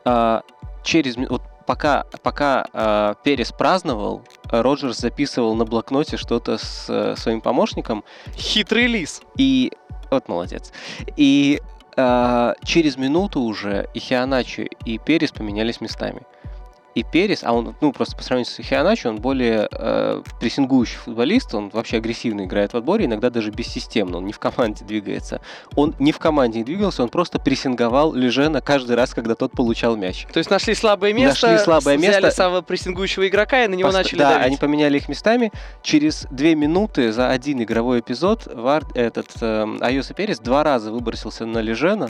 [SPEAKER 2] А, через вот пока, пока э, Перес праздновал, Роджерс записывал на блокноте что-то с э, своим помощником.
[SPEAKER 1] Хитрый лис.
[SPEAKER 2] И вот молодец. И э, через минуту уже и Хианачи, и Перес поменялись местами. И Перес, а он, ну, просто по сравнению с Хианачи, он более э, прессингующий футболист, он вообще агрессивно играет в отборе, иногда даже бессистемно, он не в команде двигается. Он не в команде не двигался, он просто прессинговал Лежена каждый раз, когда тот получал мяч.
[SPEAKER 1] То есть нашли слабое место,
[SPEAKER 2] нашли слабое
[SPEAKER 1] взяли
[SPEAKER 2] место,
[SPEAKER 1] самого прессингующего игрока и на него
[SPEAKER 2] Пост...
[SPEAKER 1] начали
[SPEAKER 2] Да,
[SPEAKER 1] давить.
[SPEAKER 2] они поменяли их местами. Через две минуты за один игровой эпизод Вар... этот э, Айоса Перес два раза выбросился на Лежена,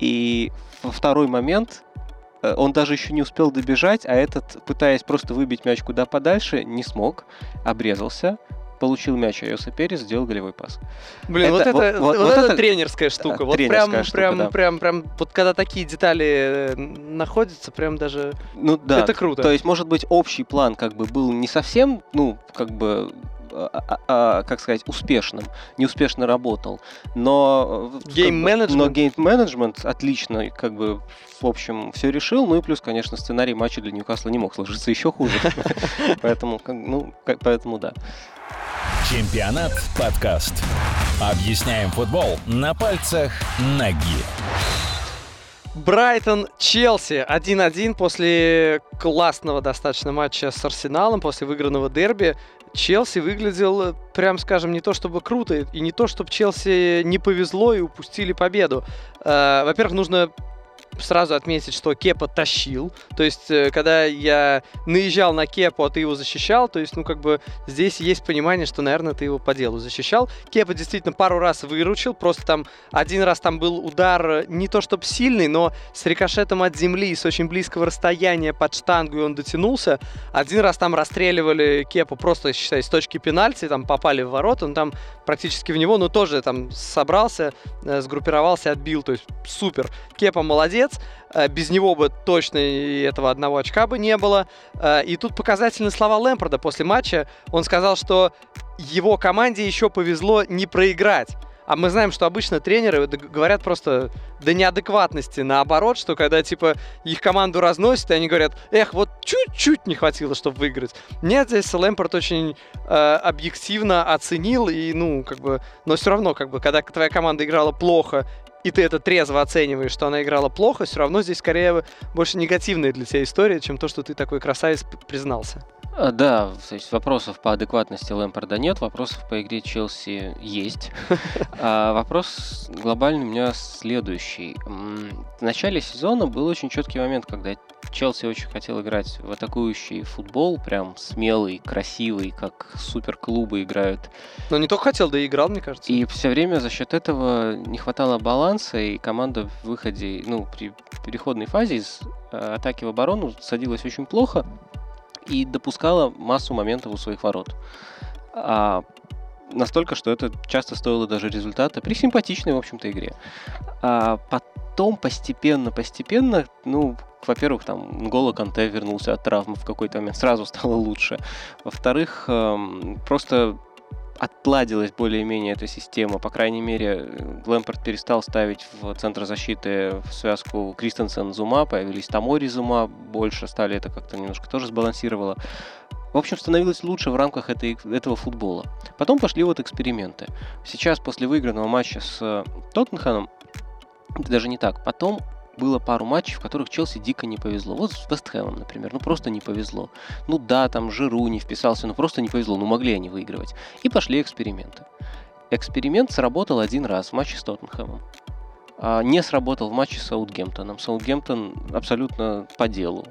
[SPEAKER 2] и во второй момент он даже еще не успел добежать, а этот, пытаясь просто выбить мяч куда подальше, не смог, обрезался, получил мяч Айоса Перес, сделал голевой пас.
[SPEAKER 1] Блин,
[SPEAKER 2] Это-
[SPEAKER 1] вот, это,
[SPEAKER 2] вот-
[SPEAKER 1] вот,
[SPEAKER 2] вот
[SPEAKER 1] это
[SPEAKER 2] это-
[SPEAKER 1] тренерская штука.
[SPEAKER 2] Да,
[SPEAKER 1] вот
[SPEAKER 2] тренерская
[SPEAKER 1] прям,
[SPEAKER 2] штука,
[SPEAKER 1] прям,
[SPEAKER 2] да.
[SPEAKER 1] прям, прям, вот когда такие детали э, находятся, прям даже
[SPEAKER 2] Ну да.
[SPEAKER 1] это круто.
[SPEAKER 2] То есть, может быть, общий план как бы был не совсем, ну, как бы как сказать, успешным, неуспешно работал, но э,
[SPEAKER 1] Гейм-менеджмент.
[SPEAKER 2] но гейм-менеджмент отлично, как бы, в общем, все решил, ну и плюс, конечно, сценарий матча для Ньюкасла не мог сложиться еще хуже, поэтому, как- ну, как- поэтому да.
[SPEAKER 3] Чемпионат подкаст. Объясняем футбол на пальцах ноги.
[SPEAKER 1] Брайтон Челси 1-1 после классного достаточно матча с Арсеналом, после выигранного дерби. Челси выглядел, прям скажем, не то чтобы круто, и не то, чтобы Челси не повезло и упустили победу. Э, Во-первых, нужно сразу отметить, что Кепа тащил. То есть, э, когда я наезжал на Кепу, а ты его защищал, то есть, ну, как бы, здесь есть понимание, что, наверное, ты его по делу защищал. Кепа действительно пару раз выручил, просто там один раз там был удар э, не то чтобы сильный, но с рикошетом от земли, с очень близкого расстояния под штангу и он дотянулся. Один раз там расстреливали Кепу просто, считай, с точки пенальти, там попали в ворота, он там практически в него, но тоже там собрался, э, сгруппировался, отбил, то есть супер. Кепа молодец, Э, без него бы точно этого одного очка бы не было. Э, И тут показательные слова Лэмпорда после матча. Он сказал, что его команде еще повезло не проиграть. А мы знаем, что обычно тренеры говорят просто до неадекватности наоборот, что когда типа их команду разносят, и они говорят, эх, вот чуть-чуть не хватило, чтобы выиграть. Нет, здесь Лэмпорт очень э, объективно оценил, и ну, как бы, но все равно, как бы, когда твоя команда играла плохо, и ты это трезво оцениваешь, что она играла плохо, все равно здесь скорее больше негативная для тебя история, чем то, что ты такой красавец признался.
[SPEAKER 2] А, Да, то есть вопросов по адекватности Лэмпорда нет, вопросов по игре Челси есть. А вопрос глобальный у меня следующий. В начале сезона был очень четкий момент, когда Челси очень хотел играть в атакующий футбол, прям смелый, красивый, как суперклубы играют.
[SPEAKER 1] Но не только хотел, да и играл, мне кажется.
[SPEAKER 2] И все время за счет этого не хватало баланса, и команда в выходе, ну, при переходной фазе из э, атаки в оборону садилась очень плохо и допускала массу моментов у своих ворот. А, настолько, что это часто стоило даже результата при симпатичной, в общем-то, игре. А потом постепенно, постепенно, ну, во-первых, там Нголо Канте вернулся от травмы в какой-то момент, сразу стало лучше. Во-вторых, эм, просто отладилась более-менее эта система. По крайней мере, Лэмпорт перестал ставить в центр защиты в связку Кристенсен-Зума, появились Тамори Зума, больше стали это как-то немножко тоже сбалансировало. В общем, становилось лучше в рамках этой, этого футбола. Потом пошли вот эксперименты. Сейчас, после выигранного матча с Тоттенхэмом, даже не так, потом было пару матчей, в которых Челси дико не повезло. Вот с Вестхэмом, например, ну просто не повезло. Ну да, там Жиру не вписался, но просто не повезло, ну могли они выигрывать. И пошли эксперименты. Эксперимент сработал один раз в матче с Тоттенхэмом. А не сработал в матче с Саутгемптоном. Саутгемптон абсолютно по делу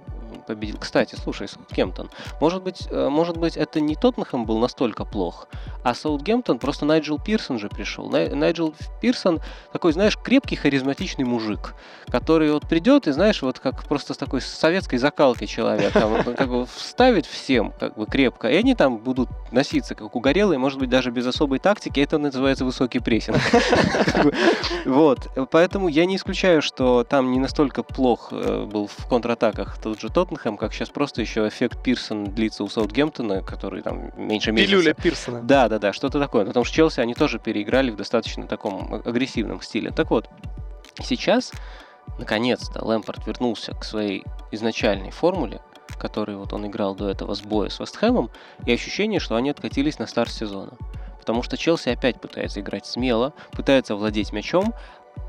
[SPEAKER 2] победил. Кстати, слушай, Саутгемптон. Может быть, э, может быть, это не Тоттенхэм был настолько плох, а Саутгемптон, просто Найджел Пирсон же пришел. Най- Найджел Пирсон такой, знаешь, крепкий, харизматичный мужик, который вот придет и, знаешь, вот как просто с такой советской закалки человек, там, как бы вставит всем как бы крепко, и они там будут носиться как угорелые, может быть, даже без особой тактики, это называется высокий прессинг. Вот, поэтому я не исключаю, что там не настолько плох э, был в контратаках тот же Тоттенхэм, как сейчас просто еще эффект Пирсон длится у Саутгемптона, который там меньше месяца.
[SPEAKER 1] Пилюля Пирсона.
[SPEAKER 2] Да, да, да, что-то такое. Потому что Челси они тоже переиграли в достаточно таком агрессивном стиле. Так вот, сейчас, наконец-то, Лэмпорт вернулся к своей изначальной формуле, которой вот он играл до этого с боя с Вестхэмом, и ощущение, что они откатились на старт сезона. Потому что Челси опять пытается играть смело, пытается владеть мячом,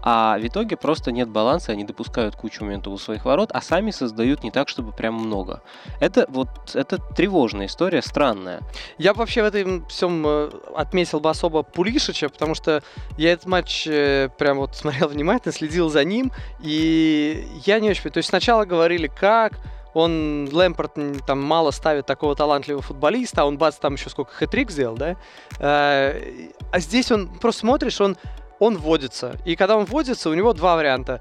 [SPEAKER 2] А в итоге просто нет баланса, они допускают кучу моментов у своих ворот, а сами создают не так, чтобы прям много. Это вот это тревожная история, странная.
[SPEAKER 1] Я вообще в этом всем э, отметил бы особо Пулишича, потому что я этот матч э, прям вот смотрел внимательно, следил за ним, и я не очень... То есть сначала говорили, как он, Лэмпорт, там мало ставит такого талантливого футболиста, а он, бац, там еще сколько хэтрик сделал, да? Э, а здесь он, просто смотришь, он он вводится. И когда он вводится, у него два варианта.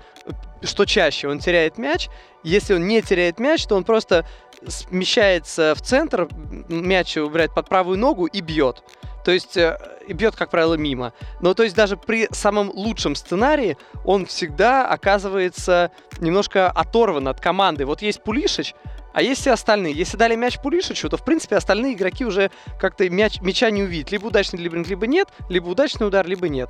[SPEAKER 1] Что чаще, он теряет мяч. Если он не теряет мяч, то он просто смещается в центр, мяч убирает под правую ногу и бьет. То есть э, и бьет, как правило, мимо. Но то есть даже при самом лучшем сценарии он всегда оказывается немножко оторван от команды. Вот есть Пулишич, а есть все остальные. Если дали мяч Пулишичу, то, в принципе, остальные игроки уже как-то мяч, мяча не увидят. Либо удачный дриблинг, либо нет, либо удачный удар, либо нет.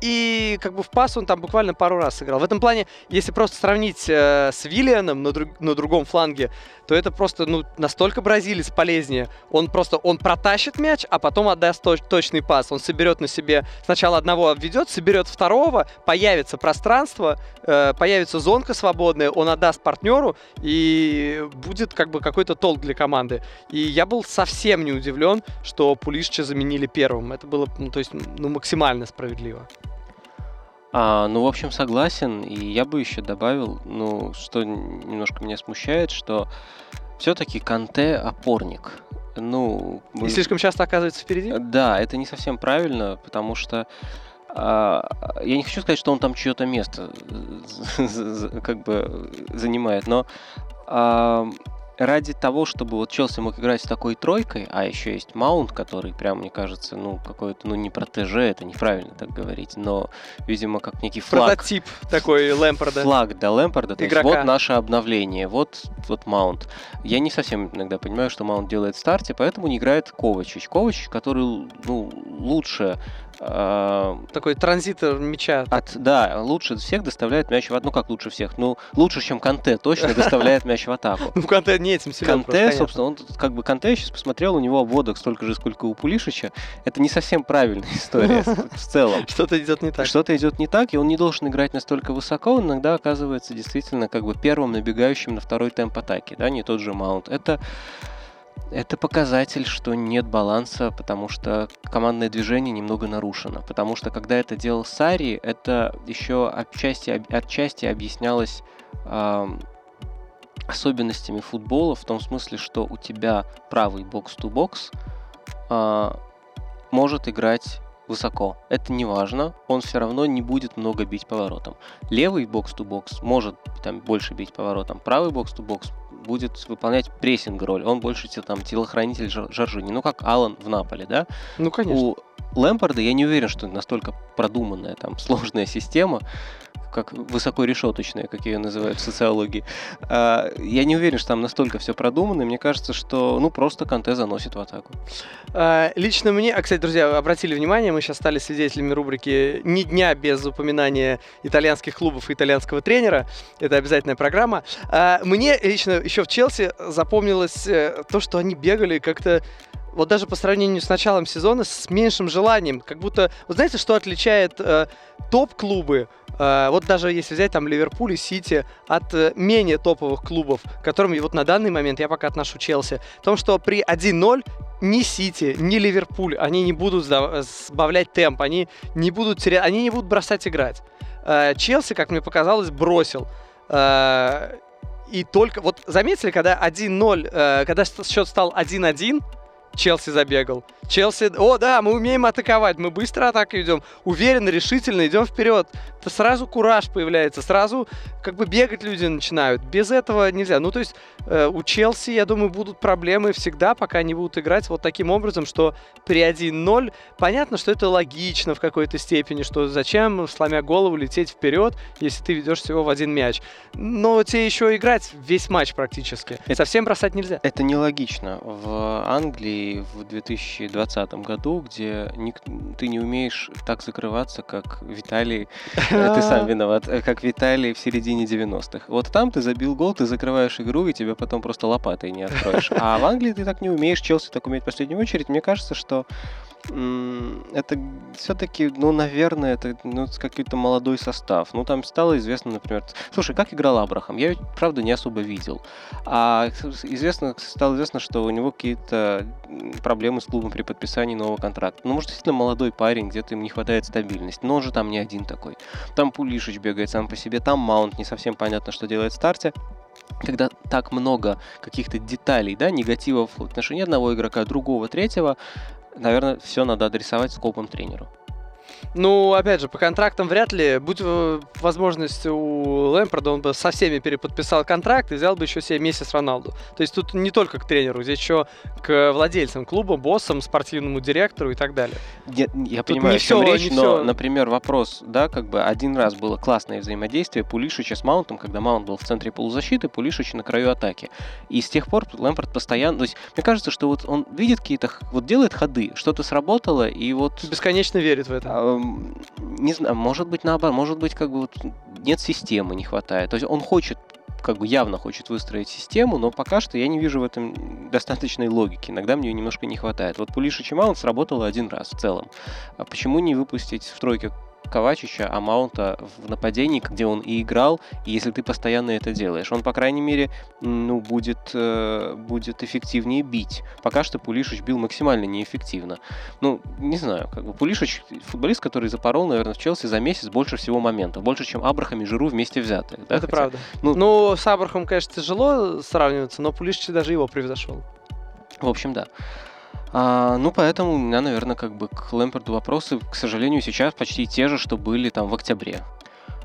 [SPEAKER 1] И как бы в пас он там буквально пару раз сыграл. В этом плане, если просто сравнить э, с Виллианом на, друг, на другом фланге, то это просто ну, настолько бразилец полезнее. Он просто он протащит мяч, а потом отдаст точ, точный пас. Он соберет на себе сначала одного обведет, соберет второго, появится пространство, э, появится зонка свободная, он отдаст партнеру и будет как бы какой-то толк для команды. И я был совсем не удивлен, что Пулишча заменили первым. Это было, ну, то есть, ну, максимально справедливо.
[SPEAKER 2] А, ну, в общем, согласен. И я бы еще добавил, ну, что немножко меня смущает, что все-таки Канте опорник. Ну,
[SPEAKER 1] мы... И слишком часто оказывается впереди?
[SPEAKER 2] Да, это не совсем правильно, потому что а, я не хочу сказать, что он там чье-то место как бы занимает, но а, ради того, чтобы вот Челси мог играть с такой тройкой, а еще есть Маунт, который прям, мне кажется, ну, какой-то, ну, не протеже, это неправильно так говорить, но, видимо, как некий флаг.
[SPEAKER 1] Прототип такой Лэмпорда.
[SPEAKER 2] Флаг, да, Лэмпорда. То Игрока. есть вот наше обновление, вот, вот Маунт. Я не совсем иногда понимаю, что Маунт делает в старте, поэтому не играет Ковачич. Ковачич, который, ну, лучше
[SPEAKER 1] а, Такой транзитор мяча.
[SPEAKER 2] От, да, лучше всех доставляет мяч в атаку. Ну как лучше всех? Ну, лучше, чем Канте, точно доставляет мяч в атаку.
[SPEAKER 1] Ну, Канте не этим
[SPEAKER 2] силен. Канте, собственно, он как бы Канте, я сейчас посмотрел, у него обводок столько же, сколько у Пулишича. Это не совсем правильная история в целом.
[SPEAKER 1] Что-то идет не так.
[SPEAKER 2] Что-то идет не так, и он не должен играть настолько высоко, он иногда оказывается действительно как бы первым набегающим на второй темп атаки, да, не тот же Маунт. Это это показатель, что нет баланса, потому что командное движение немного нарушено. Потому что когда это делал Сари, это еще отчасти, отчасти объяснялось э, особенностями футбола, в том смысле, что у тебя правый бокс-то-бокс э, может играть высоко. Это не важно, он все равно не будет много бить поворотом. Левый бокс-то-бокс может там больше бить поворотом, правый бокс-то-бокс будет выполнять прессинг роль. Он больше там телохранитель Жоржини. Ну, как Алан в Наполе, да?
[SPEAKER 1] Ну, конечно.
[SPEAKER 2] У Лэмпорда я не уверен, что настолько продуманная там сложная система, как высокорешеточная, как ее называют в социологии. А, я не уверен, что там настолько все продумано, мне кажется, что ну просто Канте заносит в атаку.
[SPEAKER 1] А, лично мне, а, кстати, друзья, обратили внимание, мы сейчас стали свидетелями рубрики «Ни дня без упоминания итальянских клубов и итальянского тренера». Это обязательная программа. А, мне лично еще в Челси запомнилось э, то, что они бегали как-то вот даже по сравнению с началом сезона с меньшим желанием, как будто, вот знаете, что отличает э, топ-клубы Э, вот даже если взять там Ливерпуль и Сити от э, менее топовых клубов, к которым вот на данный момент я пока отношу Челси, в том, что при 1-0 ни Сити, ни Ливерпуль, они не будут сбавлять темп, они не будут терять, они не будут бросать играть. Э, Челси, как мне показалось, бросил. И только, вот заметили, когда 1-0, когда счет стал 1-1, Челси забегал. Челси, о да, мы умеем атаковать, мы быстро атаку идем, уверенно, решительно идем вперед. То сразу кураж появляется, сразу как бы бегать люди начинают. Без этого нельзя. Ну, то есть э, у Челси, я думаю, будут проблемы всегда, пока они будут играть вот таким образом, что при 1-0 понятно, что это логично в какой-то степени, что зачем, сломя голову, лететь вперед, если ты ведешь всего в один мяч. Но тебе еще играть весь матч практически. Это, Совсем бросать нельзя.
[SPEAKER 2] Это нелогично. В Англии в 2020 2020 году, где ник- ты не умеешь так закрываться, как Виталий, э, ты сам виноват, э, как Виталий в середине 90-х. Вот там ты забил гол, ты закрываешь игру, и тебя потом просто лопатой не откроешь. А в Англии ты так не умеешь, Челси так умеет в последнюю очередь. Мне кажется, что это все-таки, ну, наверное, это ну, какой-то молодой состав. Ну, там стало известно, например... Слушай, как играл Абрахам? Я ведь, правда, не особо видел. А известно, стало известно, что у него какие-то проблемы с клубом при подписании нового контракта. Ну, может, действительно молодой парень, где-то им не хватает стабильности. Но он же там не один такой. Там Пулишич бегает сам по себе, там Маунт, не совсем понятно, что делает в старте когда так много каких-то деталей, да, негативов в отношении одного игрока, другого, третьего, наверное, все надо адресовать скопом тренеру.
[SPEAKER 1] Ну, опять же, по контрактам вряд ли. Будь э, возможность у Лэмпорда, он бы со всеми переподписал контракт и взял бы еще себе месяц Роналду. То есть тут не только к тренеру, здесь еще к владельцам клуба, боссам, спортивному директору и так далее.
[SPEAKER 2] Я, я понимаю, о чем все, речь, но, все... например, вопрос, да, как бы один раз было классное взаимодействие Пулишича с Маунтом, когда Маунт был в центре полузащиты, Пулишич на краю атаки. И с тех пор Лэмпорд постоянно... То есть, мне кажется, что вот он видит какие-то... Вот делает ходы, что-то сработало, и вот...
[SPEAKER 1] Бесконечно верит в это.
[SPEAKER 2] Не знаю, может быть наоборот, может быть как бы вот нет системы, не хватает. То есть он хочет как бы явно хочет выстроить систему, но пока что я не вижу в этом достаточной логики. Иногда мне ее немножко не хватает. Вот Пулиша Чимаунт сработала один раз в целом. А почему не выпустить в тройке Ковачича, а Маунта в нападении, где он и играл, и если ты постоянно это делаешь, он, по крайней мере, ну, будет, э, будет эффективнее бить. Пока что Пулишич бил максимально неэффективно. Ну, не знаю, как бы Пулишич футболист, который запорол, наверное, в Челси за месяц больше всего моментов. Больше, чем Абрахам и Жиру вместе взятые.
[SPEAKER 1] Да? Это Хотя, правда. Ну, ну, с Абрахом, конечно, тяжело сравниваться, но Пулишич даже его превзошел.
[SPEAKER 2] В общем, да. А, ну, поэтому у меня, наверное, как бы к Лэмпорду вопросы, к сожалению, сейчас почти те же, что были там в октябре.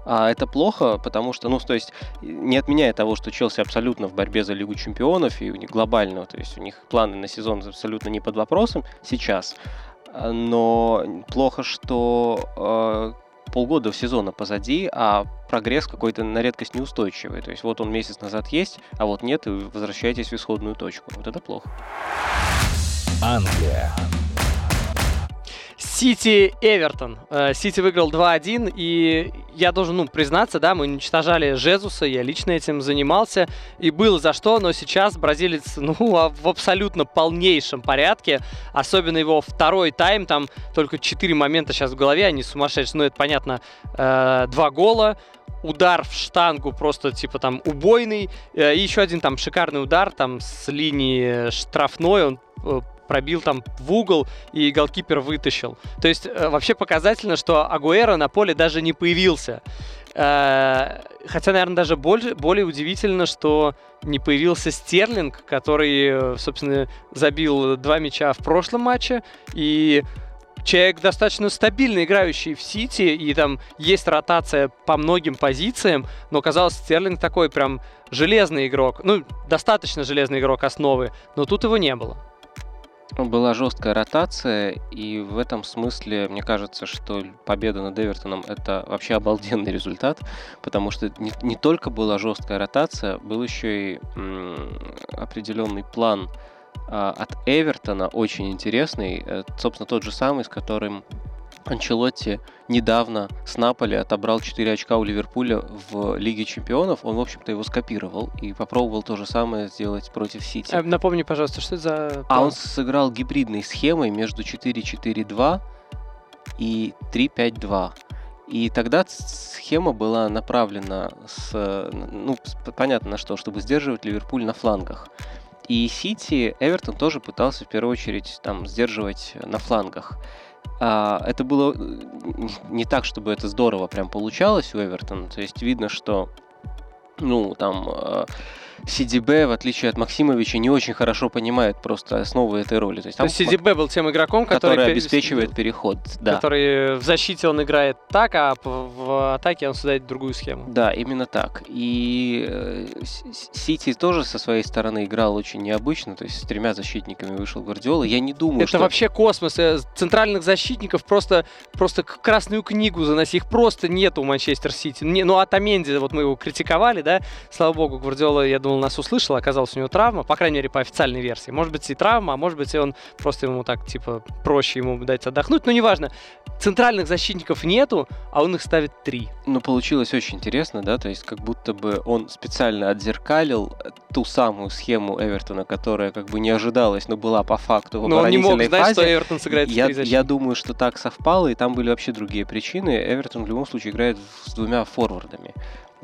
[SPEAKER 2] А это плохо, потому что, ну, то есть, не отменяя того, что Челси абсолютно в борьбе за Лигу Чемпионов и у них глобально, то есть у них планы на сезон абсолютно не под вопросом сейчас, но плохо, что э, полгода сезона позади, а прогресс какой-то на редкость неустойчивый. То есть вот он месяц назад есть, а вот нет, и возвращаетесь в исходную точку. Вот это плохо.
[SPEAKER 3] Англия.
[SPEAKER 1] Сити Эвертон. Э, Сити выиграл 2-1, и я должен ну, признаться, да, мы уничтожали Жезуса, я лично этим занимался, и было за что, но сейчас бразилец, ну, а в абсолютно полнейшем порядке, особенно его второй тайм, там только 4 момента сейчас в голове, они сумасшедшие, ну, это понятно, э, два гола, удар в штангу просто типа там убойный, э, и еще один там шикарный удар там с линии штрафной, он пробил там в угол и голкипер вытащил. То есть э, вообще показательно, что Агуэро на поле даже не появился. Э, хотя, наверное, даже более, более удивительно, что не появился Стерлинг, который, собственно, забил два мяча в прошлом матче. И человек достаточно стабильно играющий в Сити, и там есть ротация по многим позициям, но казалось, Стерлинг такой прям железный игрок. Ну, достаточно железный игрок основы, но тут его не было.
[SPEAKER 2] Была жесткая ротация, и в этом смысле мне кажется, что победа над Эвертоном это вообще обалденный результат, потому что не, не только была жесткая ротация, был еще и м, определенный план а, от Эвертона, очень интересный, э, собственно, тот же самый, с которым Анчелотти недавно с Наполи отобрал 4 очка у Ливерпуля в Лиге Чемпионов. Он, в общем-то, его скопировал и попробовал то же самое сделать против Сити.
[SPEAKER 1] А, напомни, пожалуйста, что это за...
[SPEAKER 2] А он сыграл гибридной схемой между 4-4-2 и 3-5-2. И тогда схема была направлена с, ну, понятно на что, чтобы сдерживать Ливерпуль на флангах. И Сити, Эвертон тоже пытался в первую очередь там сдерживать на флангах. А, это было э, не так, чтобы это здорово прям получалось у Эвертона. То есть видно, что ну, там э, CDB, в отличие от Максимовича, не очень хорошо понимает просто основы этой роли.
[SPEAKER 1] То есть, там, То есть CDB был тем игроком,
[SPEAKER 2] который, который обеспечивает переход. Да.
[SPEAKER 1] Который в защите он играет так, а в атаке он создает другую схему.
[SPEAKER 2] Да, именно так. И Сити э, тоже со своей стороны играл очень необычно, то есть с тремя защитниками вышел Гвардиола. Я не думаю,
[SPEAKER 1] Это
[SPEAKER 2] что...
[SPEAKER 1] вообще космос. Э, центральных защитников просто, просто красную книгу заноси. Их просто нету у Манчестер Сити. Не, ну, Атаменди, вот мы его критиковали, да, слава богу, Гвардиола, я думаю, думал, нас услышал, оказалось у него травма, по крайней мере, по официальной версии. Может быть, и травма, а может быть, и он просто ему так, типа, проще ему дать отдохнуть, но неважно. Центральных защитников нету, а он их ставит три.
[SPEAKER 2] Ну, получилось очень интересно, да, то есть как будто бы он специально отзеркалил ту самую схему Эвертона, которая как бы не ожидалась, но была по факту в
[SPEAKER 1] Но он не мог
[SPEAKER 2] знать,
[SPEAKER 1] фазе. что Эвертон сыграет
[SPEAKER 2] я, я думаю, что так совпало, и там были вообще другие причины. Эвертон в любом случае играет с двумя форвардами.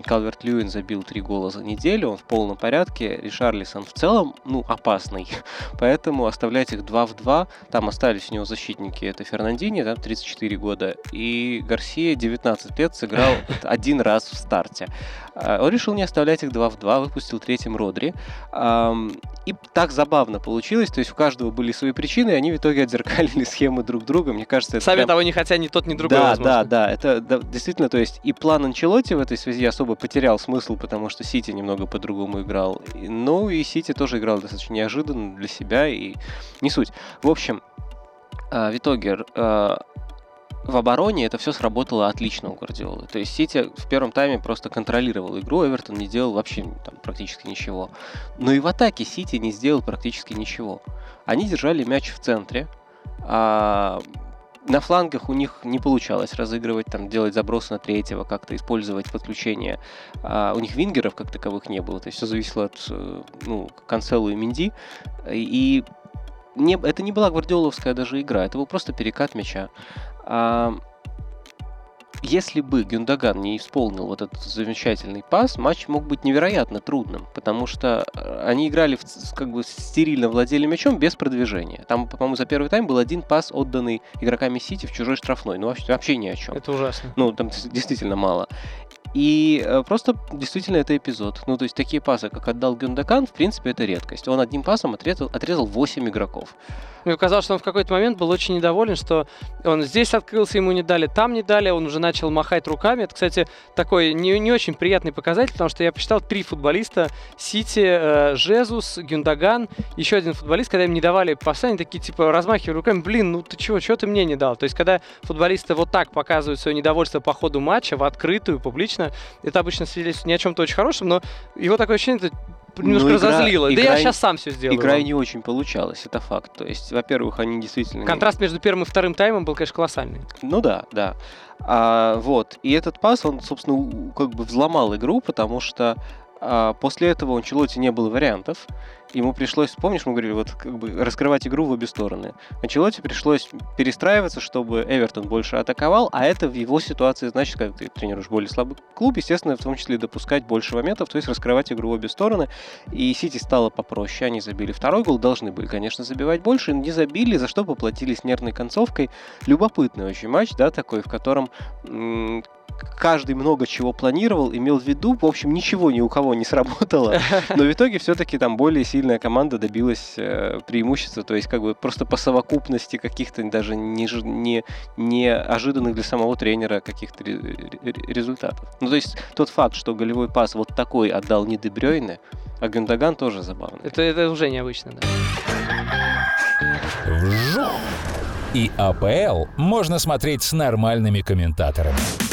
[SPEAKER 2] Калверт Льюин забил три гола за неделю, он в полном порядке. Ришарлисон в целом, ну, опасный. Поэтому оставлять их 2 в 2. Там остались у него защитники. Это Фернандини, там 34 года. И Гарсия 19 лет сыграл один раз в старте. А, он решил не оставлять их 2 в 2, выпустил третьим Родри. И так забавно получилось. То есть у каждого были свои причины, и они в итоге отзеркалили схемы друг друга. Мне кажется, это
[SPEAKER 1] Сами
[SPEAKER 2] прям...
[SPEAKER 1] того не хотя ни тот, ни другой,
[SPEAKER 2] Да,
[SPEAKER 1] возможно.
[SPEAKER 2] да, да. Это да, действительно, то есть и план Анчелоти в этой связи особо бы потерял смысл, потому что Сити немного по-другому играл. Ну и Сити тоже играл достаточно неожиданно для себя, и не суть. В общем, а, в итоге а, в обороне это все сработало отлично у Гвардиолы. То есть Сити в первом тайме просто контролировал игру, Эвертон не делал вообще там, практически ничего. Но и в атаке Сити не сделал практически ничего. Они держали мяч в центре, а на флангах у них не получалось разыгрывать, там, делать забросы на третьего, как-то использовать подключение. А у них вингеров как таковых не было, то есть все зависело от э, ну, Канцелу и Минди. И не, это не была гвардиоловская даже игра, это был просто перекат мяча. А, если бы Гюндаган не исполнил вот этот замечательный пас, матч мог быть невероятно трудным, потому что э, они играли в, как бы стерильно владели мячом без продвижения. Там, по-моему, за первый тайм был один пас, отданный игроками Сити в чужой штрафной. Ну, вообще, вообще ни о чем.
[SPEAKER 1] Это ужасно.
[SPEAKER 2] Ну, там действительно мало. И э, просто действительно это эпизод. Ну, то есть такие пасы, как отдал Гюндакан, в принципе, это редкость. Он одним пасом отрезал, отрезал 8 игроков.
[SPEAKER 1] Мне казалось, что он в какой-то момент был очень недоволен, что он здесь открылся, ему не дали, там не дали, он уже начал махать руками. Это, кстати, такой не, не очень приятный показатель, потому что я посчитал три футболиста Сити, э, Жезус, Гюндаган, еще один футболист, когда им не давали пасы, они такие типа размахивали руками, блин, ну ты чего, чего ты мне не дал? То есть, когда футболисты вот так показывают свое недовольство по ходу матча в открытую, публично, это обычно свидетельствует не о чем-то очень хорошем, но его такое ощущение, это немножко ну, игра, разозлило. Игра, да я сейчас сам все сделаю.
[SPEAKER 2] Игра вам. не очень получалась, это факт. То есть, во-первых, они действительно...
[SPEAKER 1] Контраст между первым и вторым таймом был, конечно, колоссальный.
[SPEAKER 2] Ну да, да. А, вот. И этот пас, он, собственно, как бы взломал игру, потому что а, после этого у Анчелоти не было вариантов ему пришлось, помнишь, мы говорили, вот как бы раскрывать игру в обе стороны. Анчелоте пришлось перестраиваться, чтобы Эвертон больше атаковал, а это в его ситуации значит, когда ты тренируешь более слабый клуб, естественно, в том числе допускать больше моментов, то есть раскрывать игру в обе стороны. И Сити стало попроще, они забили второй гол, должны были, конечно, забивать больше, не забили, за что поплатились нервной концовкой. Любопытный очень матч, да, такой, в котором каждый много чего планировал, имел в виду, в общем, ничего ни у кого не сработало, но в итоге все-таки там более сильная команда добилась э, преимущества, то есть как бы просто по совокупности каких-то даже не, не, не ожиданных для самого тренера каких-то результатов. Ну то есть тот факт, что голевой пас вот такой отдал не Дебрёйне, а Гюндаган тоже забавно.
[SPEAKER 1] Это, это уже необычно, да.
[SPEAKER 3] И АПЛ можно смотреть с нормальными комментаторами.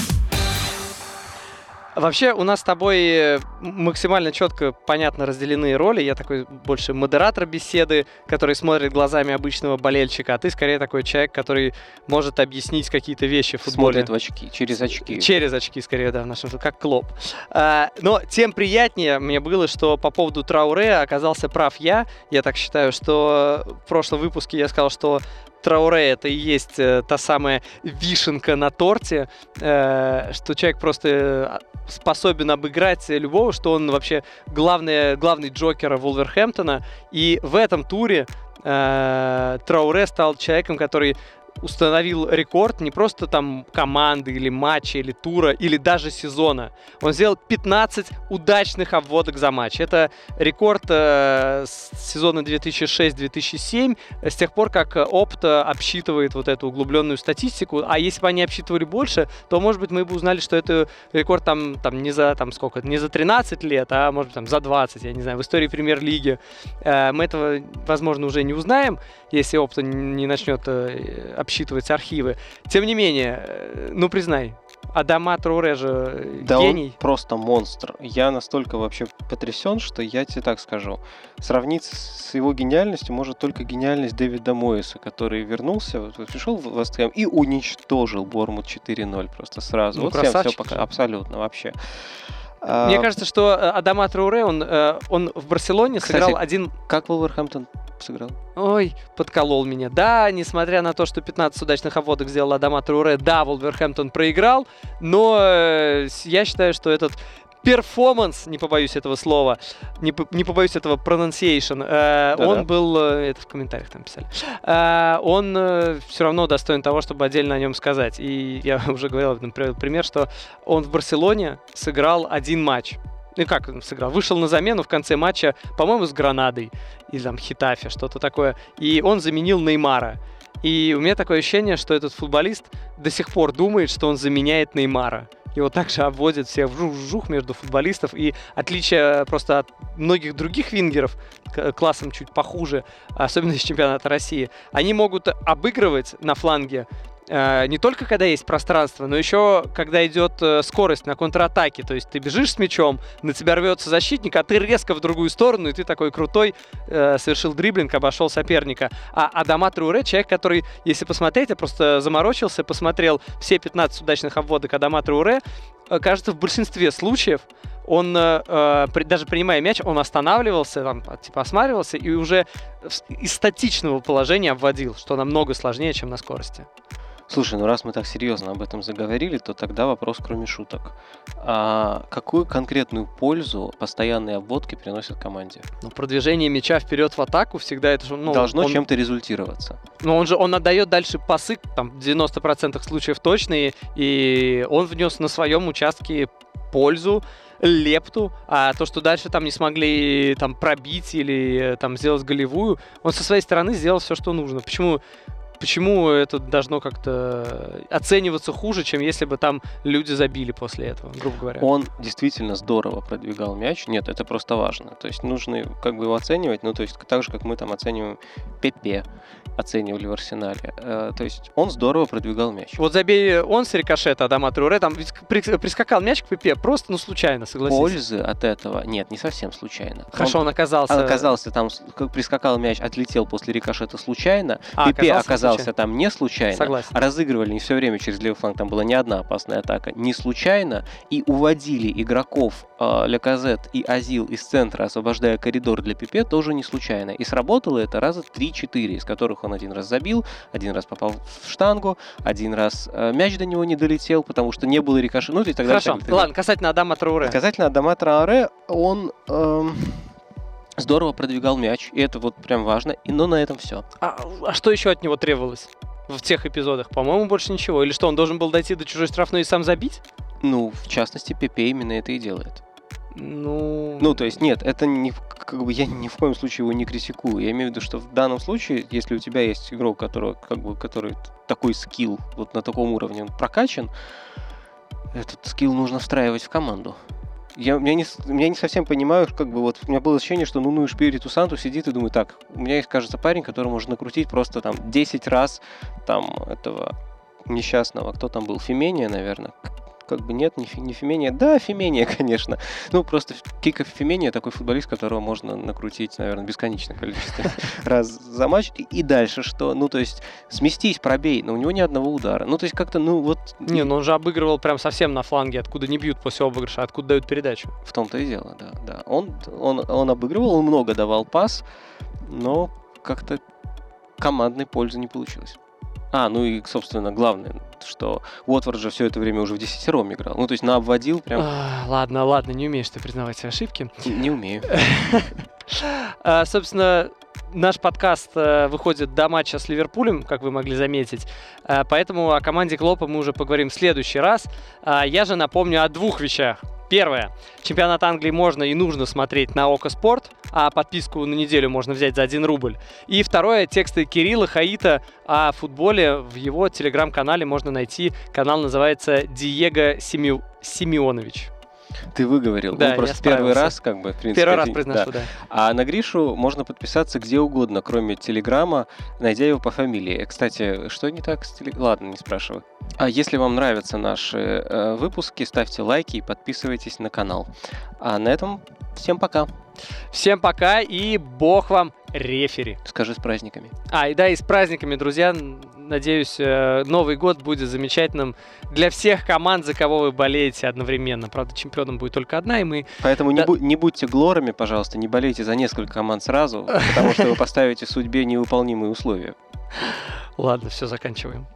[SPEAKER 1] Вообще, у нас с тобой э, максимально четко, понятно разделены роли. Я такой больше модератор беседы, который смотрит глазами обычного болельщика, а ты скорее такой человек, который может объяснить какие-то вещи в футболе.
[SPEAKER 2] Смотрит в очки, через очки.
[SPEAKER 1] Через очки, скорее, да, в нашем как Клоп. А, но тем приятнее мне было, что по поводу Трауре оказался прав я. Я так считаю, что в прошлом выпуске я сказал, что Трауре это и есть э, та самая вишенка на торте, э, что человек просто способен обыграть любого, что он вообще главный, главный джокер Вулверхэмптона. И в этом туре э, Трауре стал человеком, который установил рекорд не просто там команды или матча, или тура, или даже сезона. Он сделал 15 удачных обводок за матч. Это рекорд э, с сезона 2006-2007, с тех пор, как Опта обсчитывает вот эту углубленную статистику. А если бы они обсчитывали больше, то, может быть, мы бы узнали, что это рекорд там, там не за там сколько, не за 13 лет, а может быть там за 20, я не знаю, в истории премьер-лиги. Э, мы этого, возможно, уже не узнаем, если Опта не начнет э, обсчитывать архивы. Тем не менее, э, ну признай, Адама Труре же
[SPEAKER 2] да
[SPEAKER 1] гений.
[SPEAKER 2] Он просто монстр. Я настолько вообще потрясен, что я тебе так скажу. Сравнить с его гениальностью может только гениальность Дэвида Моиса, который вернулся, вот, пришел в Вестхэм и уничтожил Бормут 4-0 просто сразу.
[SPEAKER 1] Ну,
[SPEAKER 2] вот всем все пока. Абсолютно, вообще.
[SPEAKER 1] Мне а, кажется, что э, Адама Трауре, он, э, он в Барселоне Кстати, сыграл один...
[SPEAKER 2] Как Вулверхэмптон сыграл?
[SPEAKER 1] Ой, подколол меня. Да, несмотря на то, что 15 удачных обводок сделал Адама Труре, да, Вулверхэмптон проиграл, но э, я считаю, что этот перформанс, не побоюсь этого слова, не, не побоюсь этого pronunciation, э, он был, э, это в комментариях там писали, э, он э, все равно достоин того, чтобы отдельно о нем сказать. И я уже говорил, например, пример, что он в Барселоне сыграл один матч. Ну как он сыграл? Вышел на замену в конце матча, по-моему, с Гранадой или там Хитафе, что-то такое. И он заменил Неймара. И у меня такое ощущение, что этот футболист до сих пор думает, что он заменяет Неймара. Его также обводят всех вжух-вжух между футболистов. И отличие просто от многих других вингеров, классом чуть похуже, особенно из чемпионата России, они могут обыгрывать на фланге Э, не только когда есть пространство, но еще когда идет э, скорость на контратаке. То есть ты бежишь с мячом, на тебя рвется защитник, а ты резко в другую сторону, и ты такой крутой, э, совершил дриблинг, обошел соперника. А Адама Труре человек, который, если посмотреть, я просто заморочился, посмотрел все 15 удачных обводок Адама Труре, э, кажется, в большинстве случаев он, э, э, даже принимая мяч, он останавливался, там, типа осматривался и уже из статичного положения обводил, что намного сложнее, чем на скорости.
[SPEAKER 2] Слушай, ну раз мы так серьезно об этом заговорили, то тогда вопрос кроме шуток. А какую конкретную пользу постоянные обводки приносят команде?
[SPEAKER 1] Ну, продвижение мяча вперед в атаку всегда это же... Ну,
[SPEAKER 2] Должно он... чем-то результироваться.
[SPEAKER 1] Но он же он отдает дальше пасы, там, в 90% случаев точные, и он внес на своем участке пользу, лепту, а то, что дальше там не смогли там пробить или там сделать голевую, он со своей стороны сделал все, что нужно. Почему почему это должно как-то оцениваться хуже, чем если бы там люди забили после этого, грубо говоря?
[SPEAKER 2] Он действительно здорово продвигал мяч. Нет, это просто важно. То есть нужно как бы его оценивать, ну то есть так же, как мы там оцениваем Пепе, оценивали в Арсенале. Э, то есть он здорово продвигал мяч.
[SPEAKER 1] Вот забей он с рикошета Адама Труре, там прискакал мяч к Пепе просто, ну, случайно, согласись.
[SPEAKER 2] Пользы от этого нет, не совсем случайно.
[SPEAKER 1] Хорошо, он, он оказался...
[SPEAKER 2] Он оказался там, прискакал мяч, отлетел после рикошета случайно. А, Пепе оказался оказался там не случайно.
[SPEAKER 1] Согласен.
[SPEAKER 2] Разыгрывали не все время через левый фланг, там была не одна опасная атака, не случайно. И уводили игроков э, Леказет и Азил из центра, освобождая коридор для Пипе, тоже не случайно. И сработало это раза 3-4, из которых он один раз забил, один раз попал в штангу, один раз э, мяч до него не долетел, потому что не было рикошета. Ну и так
[SPEAKER 1] далее. Хорошо, ладно, касательно Адама Трауре.
[SPEAKER 2] Касательно Адама Трауре, он... Эм здорово продвигал мяч, и это вот прям важно, и, но на этом все.
[SPEAKER 1] А, а что еще от него требовалось в тех эпизодах? По-моему, больше ничего. Или что, он должен был дойти до чужой штрафной и сам забить?
[SPEAKER 2] Ну, в частности, Пепе именно это и делает.
[SPEAKER 1] Ну...
[SPEAKER 2] Ну, то есть, нет, это не, как бы я ни в коем случае его не критикую. Я имею в виду, что в данном случае, если у тебя есть игрок, которого, как бы, который такой скилл, вот на таком уровне он прокачан, этот скилл нужно встраивать в команду я, я, не, я не совсем понимаю, как бы вот у меня было ощущение, что ну ну и Шпириту Санту сидит и думает, так, у меня есть, кажется, парень, который может накрутить просто там 10 раз там этого несчастного, кто там был, Фемения, наверное, как бы нет, не, не Фемения. Да, Фемения, конечно. Ну, просто Кика Фемения такой футболист, которого можно накрутить, наверное, бесконечное количество раз за матч. И, дальше что? Ну, то есть, сместись, пробей, но у него ни одного удара. Ну, то есть, как-то, ну, вот...
[SPEAKER 1] Не, ну он же обыгрывал прям совсем на фланге, откуда не бьют после обыгрыша, откуда дают передачу.
[SPEAKER 2] В том-то и дело, да, да. Он, он, он обыгрывал, он много давал пас, но как-то командной пользы не получилось. А, ну и, собственно, главное, что Уотфорд же все это время уже в десятером играл. Ну, то есть на обводил прям...
[SPEAKER 1] А, ладно, ладно, не умеешь ты признавать свои ошибки.
[SPEAKER 2] Не умею.
[SPEAKER 1] А, собственно, наш подкаст э, выходит до матча с Ливерпулем, как вы могли заметить. Э, поэтому о команде Клопа мы уже поговорим в следующий раз. А, я же напомню о двух вещах. Первое. Чемпионат Англии можно и нужно смотреть на Око Спорт, а подписку на неделю можно взять за 1 рубль. И второе. Тексты Кирилла Хаита о футболе в его телеграм-канале можно найти. Канал называется Диего Семи... Семенович.
[SPEAKER 2] Ты выговорил.
[SPEAKER 1] Да,
[SPEAKER 2] ну, просто первый раз, как бы, в принципе.
[SPEAKER 1] Первый раз произношу, да. да.
[SPEAKER 2] А на Гришу можно подписаться где угодно, кроме Телеграма, найдя его по фамилии. Кстати, что не так с Телеграмом? Ладно, не спрашивай. А если вам нравятся наши э, выпуски, ставьте лайки и подписывайтесь на канал. А на этом всем пока.
[SPEAKER 1] Всем пока и бог вам рефери.
[SPEAKER 2] Скажи с праздниками.
[SPEAKER 1] А, и да, и с праздниками, друзья. Надеюсь, э, Новый год будет замечательным для всех команд, за кого вы болеете одновременно. Правда, чемпионом будет только одна, и мы...
[SPEAKER 2] Поэтому да... не, бу- не будьте глорами, пожалуйста, не болейте за несколько команд сразу, потому что вы поставите судьбе невыполнимые условия.
[SPEAKER 1] Ладно, все, заканчиваем.